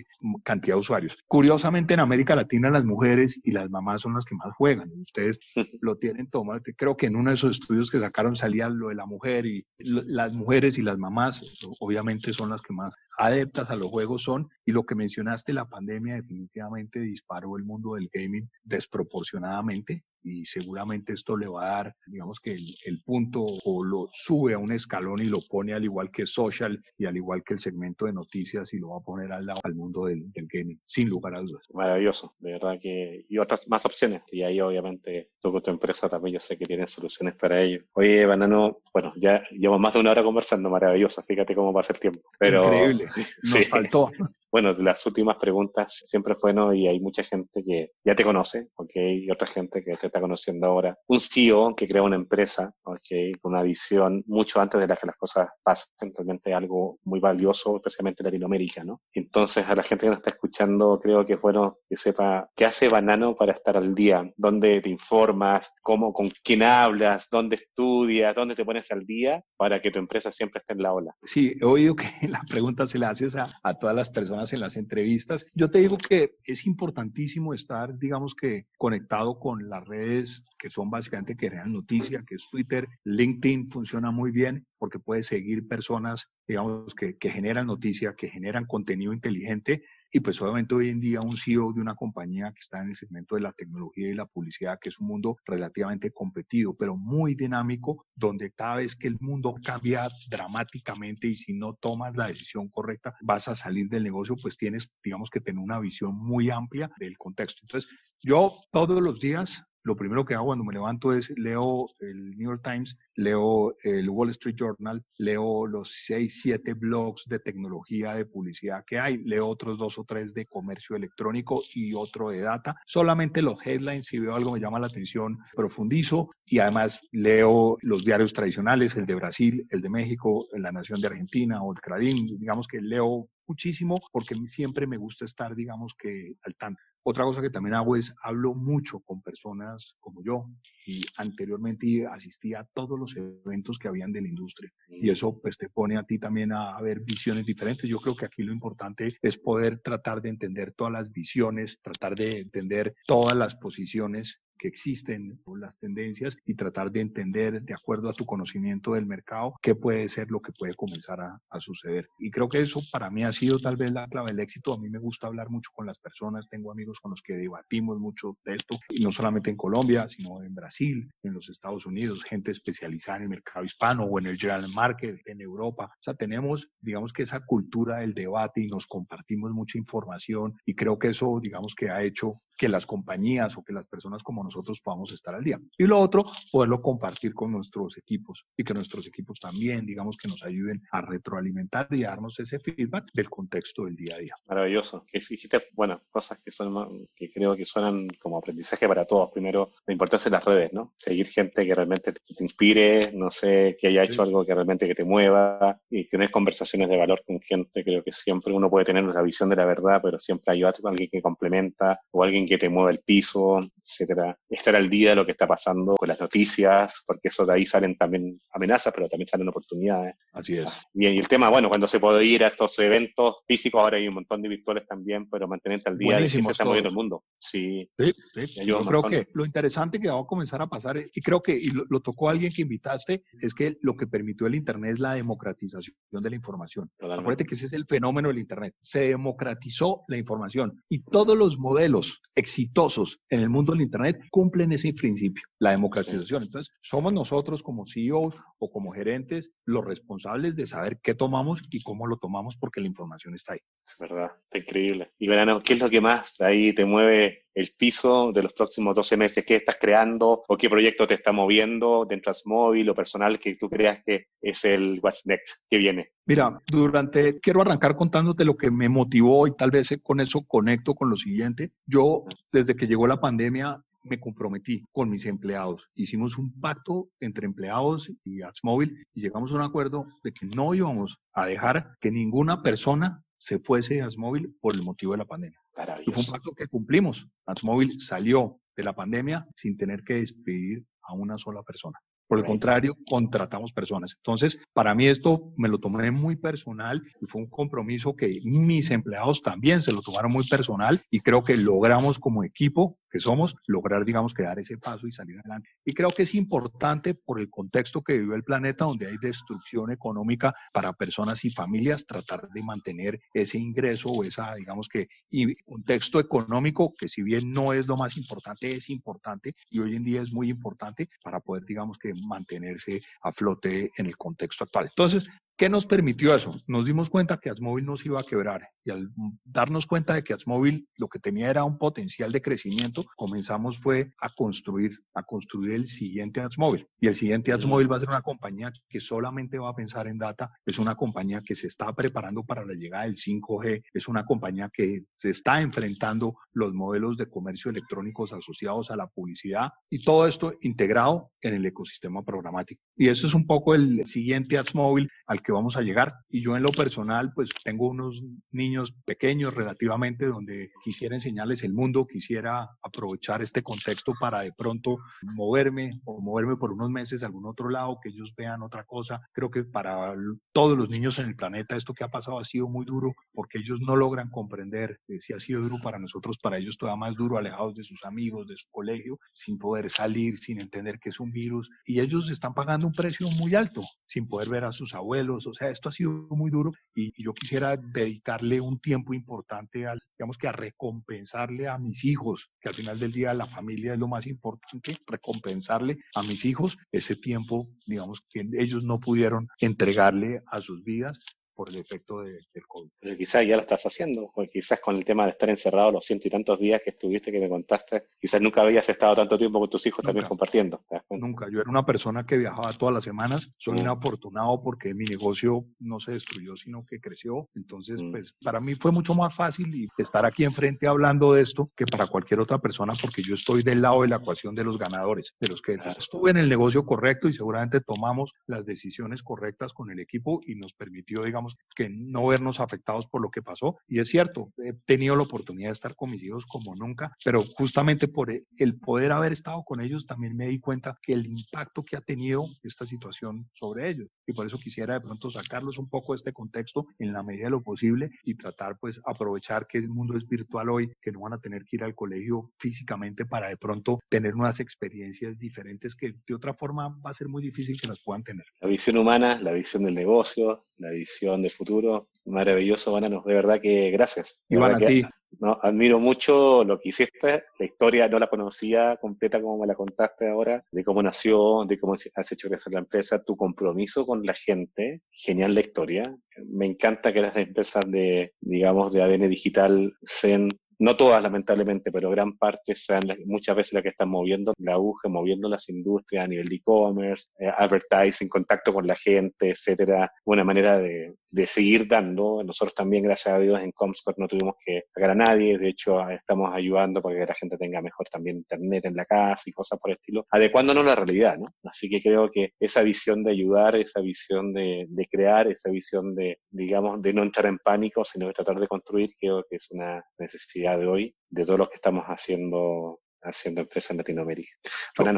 cantidad de usuarios. Curiosamente, en América Latina las mujeres y las mamás son las que más juegan. Ustedes *laughs* lo tienen tomado. Creo que en uno de esos estudios que sacaron salía lo de la mujer y las mujeres y las mamás, obviamente, son las que más adeptas a los juegos son. Y lo que mencionaste, la pandemia definitivamente disparó el mundo del gaming desproporcionadamente y seguramente esto le va a dar, digamos que el, punto o lo sube a un escalón y lo pone al igual que social y al igual que el segmento de noticias y lo va a poner al lado al mundo del, gaming, sin lugar a dudas. Maravilloso, de verdad que, y otras más opciones, y ahí obviamente tú con tu empresa también yo sé que tienes soluciones para ello. Oye, Banano, bueno, ya llevamos más de una hora conversando, maravilloso, fíjate cómo pasa el tiempo. Pero, Increíble, *laughs* nos faltó. Bueno, las últimas preguntas siempre fue, ¿no? Y hay mucha gente que ya te conoce, ¿ok? Y otra gente que te está conociendo ahora. Un CEO que crea una empresa, ¿ok? Con una visión mucho antes de la que las cosas pasen, realmente algo muy valioso, especialmente en Latinoamérica, ¿no? Entonces, a la gente que nos está escuchando, creo que es bueno que sepa qué hace Banano para estar al día, dónde te informas, cómo, con quién hablas, dónde estudias, dónde te pones al día para que tu empresa siempre esté en la ola. Sí, he oído que *laughs* la pregunta se la haces a, a todas las personas en las entrevistas. Yo te digo que es importantísimo estar, digamos que, conectado con las redes que son básicamente que generan noticia, que es Twitter. LinkedIn funciona muy bien porque puedes seguir personas, digamos, que, que generan noticia, que generan contenido inteligente y pues obviamente hoy en día un CEO de una compañía que está en el segmento de la tecnología y la publicidad, que es un mundo relativamente competido, pero muy dinámico, donde cada vez que el mundo cambia dramáticamente y si no tomas la decisión correcta vas a salir del negocio, pues tienes, digamos que tener una visión muy amplia del contexto. Entonces, yo todos los días lo primero que hago cuando me levanto es leo el New York Times, leo el Wall Street Journal, leo los seis, siete blogs de tecnología, de publicidad que hay, leo otros dos o tres de comercio electrónico y otro de data. Solamente los headlines, si veo algo me llama la atención, profundizo y además leo los diarios tradicionales, el de Brasil, el de México, La Nación de Argentina o el Clarín. Digamos que leo muchísimo porque siempre me gusta estar, digamos que al tanto. Otra cosa que también hago es hablo mucho con personas como yo y anteriormente asistía a todos los eventos que habían de la industria y eso pues te pone a ti también a, a ver visiones diferentes. Yo creo que aquí lo importante es poder tratar de entender todas las visiones, tratar de entender todas las posiciones existen, las tendencias y tratar de entender de acuerdo a tu conocimiento del mercado qué puede ser lo que puede comenzar a, suceder. Y creo que eso para mí ha sido tal vez la clave del éxito. A mí me gusta hablar mucho con las personas, tengo amigos con los que debatimos mucho de esto, y no solamente en Colombia, sino en Brasil, en los Estados Unidos, gente especializada en el mercado hispano o en el general market, en Europa. O sea, tenemos, digamos que esa cultura del debate y nos compartimos mucha información y creo que eso, digamos que ha hecho que las compañías o que las personas como nosotros podamos estar al día. Y lo otro, poderlo compartir con nuestros equipos y que nuestros equipos también, digamos, que nos ayuden a retroalimentar y a darnos ese feedback del contexto del día a día. Maravilloso. Que dijiste, bueno, cosas que son que creo que suenan como aprendizaje para todos. Primero, la importancia de las redes, ¿no? Seguir gente que realmente te, inspire, no sé, que haya hecho algo que realmente que te mueva y tener conversaciones de valor con gente. Creo que siempre uno puede tener una visión de la verdad, pero siempre hay alguien que complementa o alguien que te mueva el piso, etcétera. Estar al día de lo que está pasando con las noticias, porque eso de ahí salen también amenazas, pero también salen oportunidades. Así es. Bien, y el tema, bueno, cuando se puede ir a estos eventos físicos, ahora hay un montón de virtuales también, pero mantenerte al día y se está moviendo el mundo. Sí, sí, sí. Yo creo que lo interesante que va a comenzar a pasar, y creo que y lo, tocó alguien que invitaste, es que lo que permitió el Internet es la democratización de la información. Acuérdate que ese es el fenómeno del Internet. Se democratizó la información y todos los modelos exitosos en el mundo del Internet cumplen ese principio, la democratización. Entonces, somos nosotros como CEOs o como gerentes los responsables de saber qué tomamos y cómo lo tomamos porque la información está ahí. Es verdad, está increíble. Y verano, ¿qué es lo que más ahí te mueve el piso de los próximos 12 meses? ¿Qué estás creando o qué proyecto te está moviendo dentro de móvil o personal que tú creas que es el What's Next que viene? Mira, durante, quiero arrancar contándote lo que me motivó y tal vez con eso conecto con lo siguiente. Yo, desde que llegó la pandemia, me comprometí con mis empleados. Hicimos un pacto entre empleados y AtsMóvil y llegamos a un acuerdo de que no íbamos a dejar que ninguna persona se fuese de AtsMóvil por el motivo de la pandemia. Y fue un pacto que cumplimos. AtsMóvil salió de la pandemia sin tener que despedir a una sola persona. Por el contrario, contratamos personas. Entonces, para mí esto me lo tomé muy personal y fue un compromiso que mis empleados también se lo tomaron muy personal y creo que logramos como equipo que somos, lograr, digamos, que dar ese paso y salir adelante. Y creo que es importante por el contexto que vive el planeta, donde hay destrucción económica para personas y familias, tratar de mantener ese ingreso o esa, digamos que, y contexto económico, que si bien no es lo más importante, es importante y hoy en día es muy importante para poder, digamos que, mantenerse a flote en el contexto actual. Entonces, ¿Qué nos permitió eso? Nos dimos cuenta que Atsmóvil nos iba a quebrar y al darnos cuenta de que Atsmóvil lo que tenía era un potencial de crecimiento, comenzamos fue a construir, a construir el siguiente Atsmóvil. Y el siguiente Atsmóvil va a ser una compañía que solamente va a pensar en data, es una compañía que se está preparando para la llegada del 5G, es una compañía que se está enfrentando los modelos de comercio electrónicos asociados a la publicidad y todo esto integrado en el ecosistema programático. Y eso es un poco el siguiente Atsmóvil al que vamos a llegar. Y yo en lo personal, pues tengo unos niños pequeños relativamente donde quisiera enseñarles el mundo, quisiera aprovechar este contexto para de pronto moverme o moverme por unos meses a algún otro lado, que ellos vean otra cosa. Creo que para todos los niños en el planeta esto que ha pasado ha sido muy duro porque ellos no logran comprender eh, si ha sido duro para nosotros, para ellos todavía más duro, alejados de sus amigos, de su colegio, sin poder salir, sin entender que es un virus. Y ellos están pagando un precio muy alto, sin poder ver a sus abuelos o sea, esto ha sido muy duro y, yo quisiera dedicarle un tiempo importante al, digamos que a recompensarle a mis hijos, que al final del día la familia es lo más importante, recompensarle a mis hijos ese tiempo, digamos, que ellos no pudieron entregarle a sus vidas por el efecto de, del COVID. Pero quizás ya lo estás haciendo, o quizás con el tema de estar encerrado los ciento y tantos días que estuviste, que me contaste, quizás nunca habías estado tanto tiempo con tus hijos también compartiendo. Nunca, yo era una persona que viajaba todas las semanas, soy un mm. afortunado porque mi negocio no se destruyó, sino que creció, entonces mm. pues para mí fue mucho más fácil estar aquí enfrente hablando de esto que para cualquier otra persona porque yo estoy del lado de la ecuación de los ganadores, de los que estuve en el negocio correcto y seguramente tomamos las decisiones correctas con el equipo y nos permitió, digamos, que no vernos afectados por lo que pasó. Y es cierto, he tenido la oportunidad de estar con mis hijos como nunca, pero justamente por e, el poder haber estado con ellos también me di cuenta que el impacto que ha tenido esta situación sobre ellos. Y por eso quisiera de pronto sacarlos un poco de este contexto en la medida de lo posible y tratar pues aprovechar que el mundo es virtual hoy, que no van a tener que ir al colegio físicamente para de pronto tener unas experiencias diferentes que de otra forma va a ser muy difícil que las puedan tener. La visión humana, la visión del negocio, la visión del futuro. Maravilloso, Bananos. De verdad que gracias. Iván, a ti. No, admiro mucho lo que hiciste. La historia no la conocía completa como me la contaste ahora, de cómo nació, de cómo has hecho crecer la empresa, tu compromiso con la gente. Genial la historia. Me encanta que las empresas de, digamos, de ADN digital sean no todas lamentablemente, pero gran parte sean muchas veces las que están moviendo la aguja, moviendo las industrias a nivel de e-commerce, eh, advertising, contacto con la gente, etcétera, una manera de, de, seguir dando. Nosotros también, gracias a Dios, en Comscore no tuvimos que sacar a nadie, de hecho estamos ayudando para que la gente tenga mejor también internet en la casa y cosas por el estilo, adecuándonos a la realidad, ¿no? Así que creo que esa visión de ayudar, esa visión de, de crear, esa visión de, digamos, de no entrar en pánico, sino de tratar de construir, creo que es una necesidad de hoy, de todos los que estamos haciendo haciendo empresas en Latinoamérica.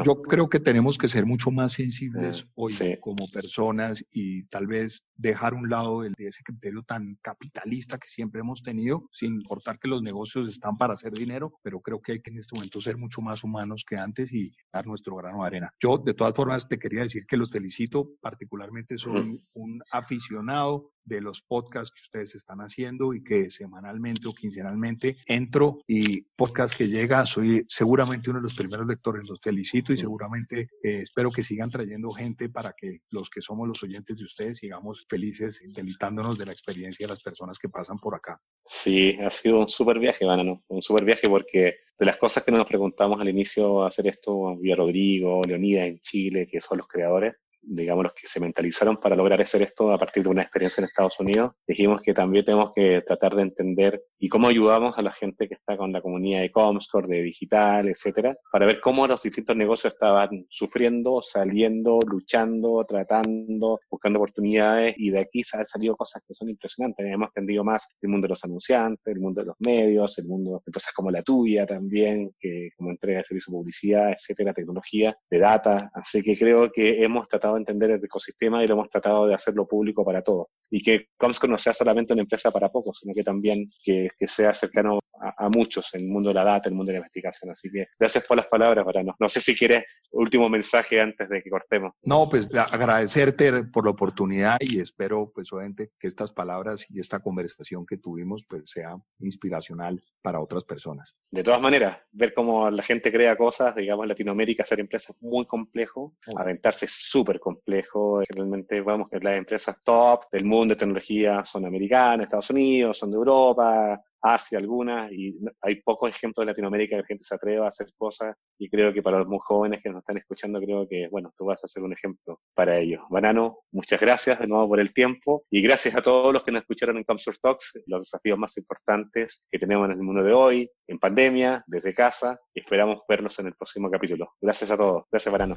Yo, creo que tenemos que ser mucho más sensibles ah, hoy como personas y tal vez dejar un lado el, de ese criterio tan capitalista que siempre hemos tenido, sin importar que los negocios están para hacer dinero, pero creo que hay que en este momento ser mucho más humanos que antes y dar nuestro grano de arena. Yo, de todas formas, te quería decir que los felicito, particularmente soy un aficionado de los podcasts que ustedes están haciendo y que semanalmente o quincenalmente entro y podcast que llega, soy seguramente uno de los primeros lectores, los felicito y seguramente eh, espero que sigan trayendo gente para que los que somos los oyentes de ustedes sigamos felices delitándonos de la experiencia de las personas que pasan por acá. Sí, ha sido un súper viaje, Banano, un súper viaje porque de las cosas que nos preguntamos al inicio hacer esto, Vía Rodrigo, Leonida en Chile, que son los creadores, digamos, los que se mentalizaron para lograr hacer esto a partir de una experiencia en Estados Unidos, dijimos que también tenemos que tratar de entender y cómo ayudamos a la gente que está con la comunidad de Comscore, de digital, etcétera, para ver cómo los distintos negocios estaban sufriendo, saliendo, luchando, tratando, buscando oportunidades y de aquí han salido cosas que son impresionantes. Hemos entendido más el mundo de los anunciantes, el mundo de los medios, el mundo de empresas como la tuya también, que como entrega de servicio publicidad, etcétera, tecnología, de data. Así que creo que hemos tratado entender el ecosistema y lo hemos tratado de hacerlo público para todos. Y que Comscore no sea solamente una empresa para pocos, sino que también que, sea cercano a, muchos en el mundo de la data, en el mundo de la investigación. Así que gracias por las palabras, Varano. No sé si quieres último mensaje antes de que cortemos. No, pues agradecerte por la oportunidad y espero, pues obviamente, que estas palabras y esta conversación que tuvimos, pues sea inspiracional para otras personas. De todas maneras, ver cómo la gente crea cosas, digamos, en Latinoamérica, hacer empresas muy complejo, aventarse súper complejo. Realmente, vamos, que las empresas top del mundo de tecnología son americanas, Estados Unidos, son de Europa, Asia algunas, y hay pocos ejemplos de Latinoamérica que la gente se atreva a hacer cosas, y creo que para los muy jóvenes que nos están escuchando, creo que, bueno, tú vas a ser un ejemplo para ellos. Banano, muchas gracias de nuevo por el tiempo, y gracias a todos los que nos escucharon en Comsure Talks, los desafíos más importantes que tenemos en el mundo de hoy, en pandemia, desde casa, y esperamos verlos en el próximo capítulo. Gracias a todos. Gracias, Banano.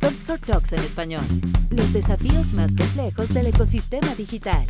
Comscore Talks en español. Los desafíos más complejos del ecosistema digital.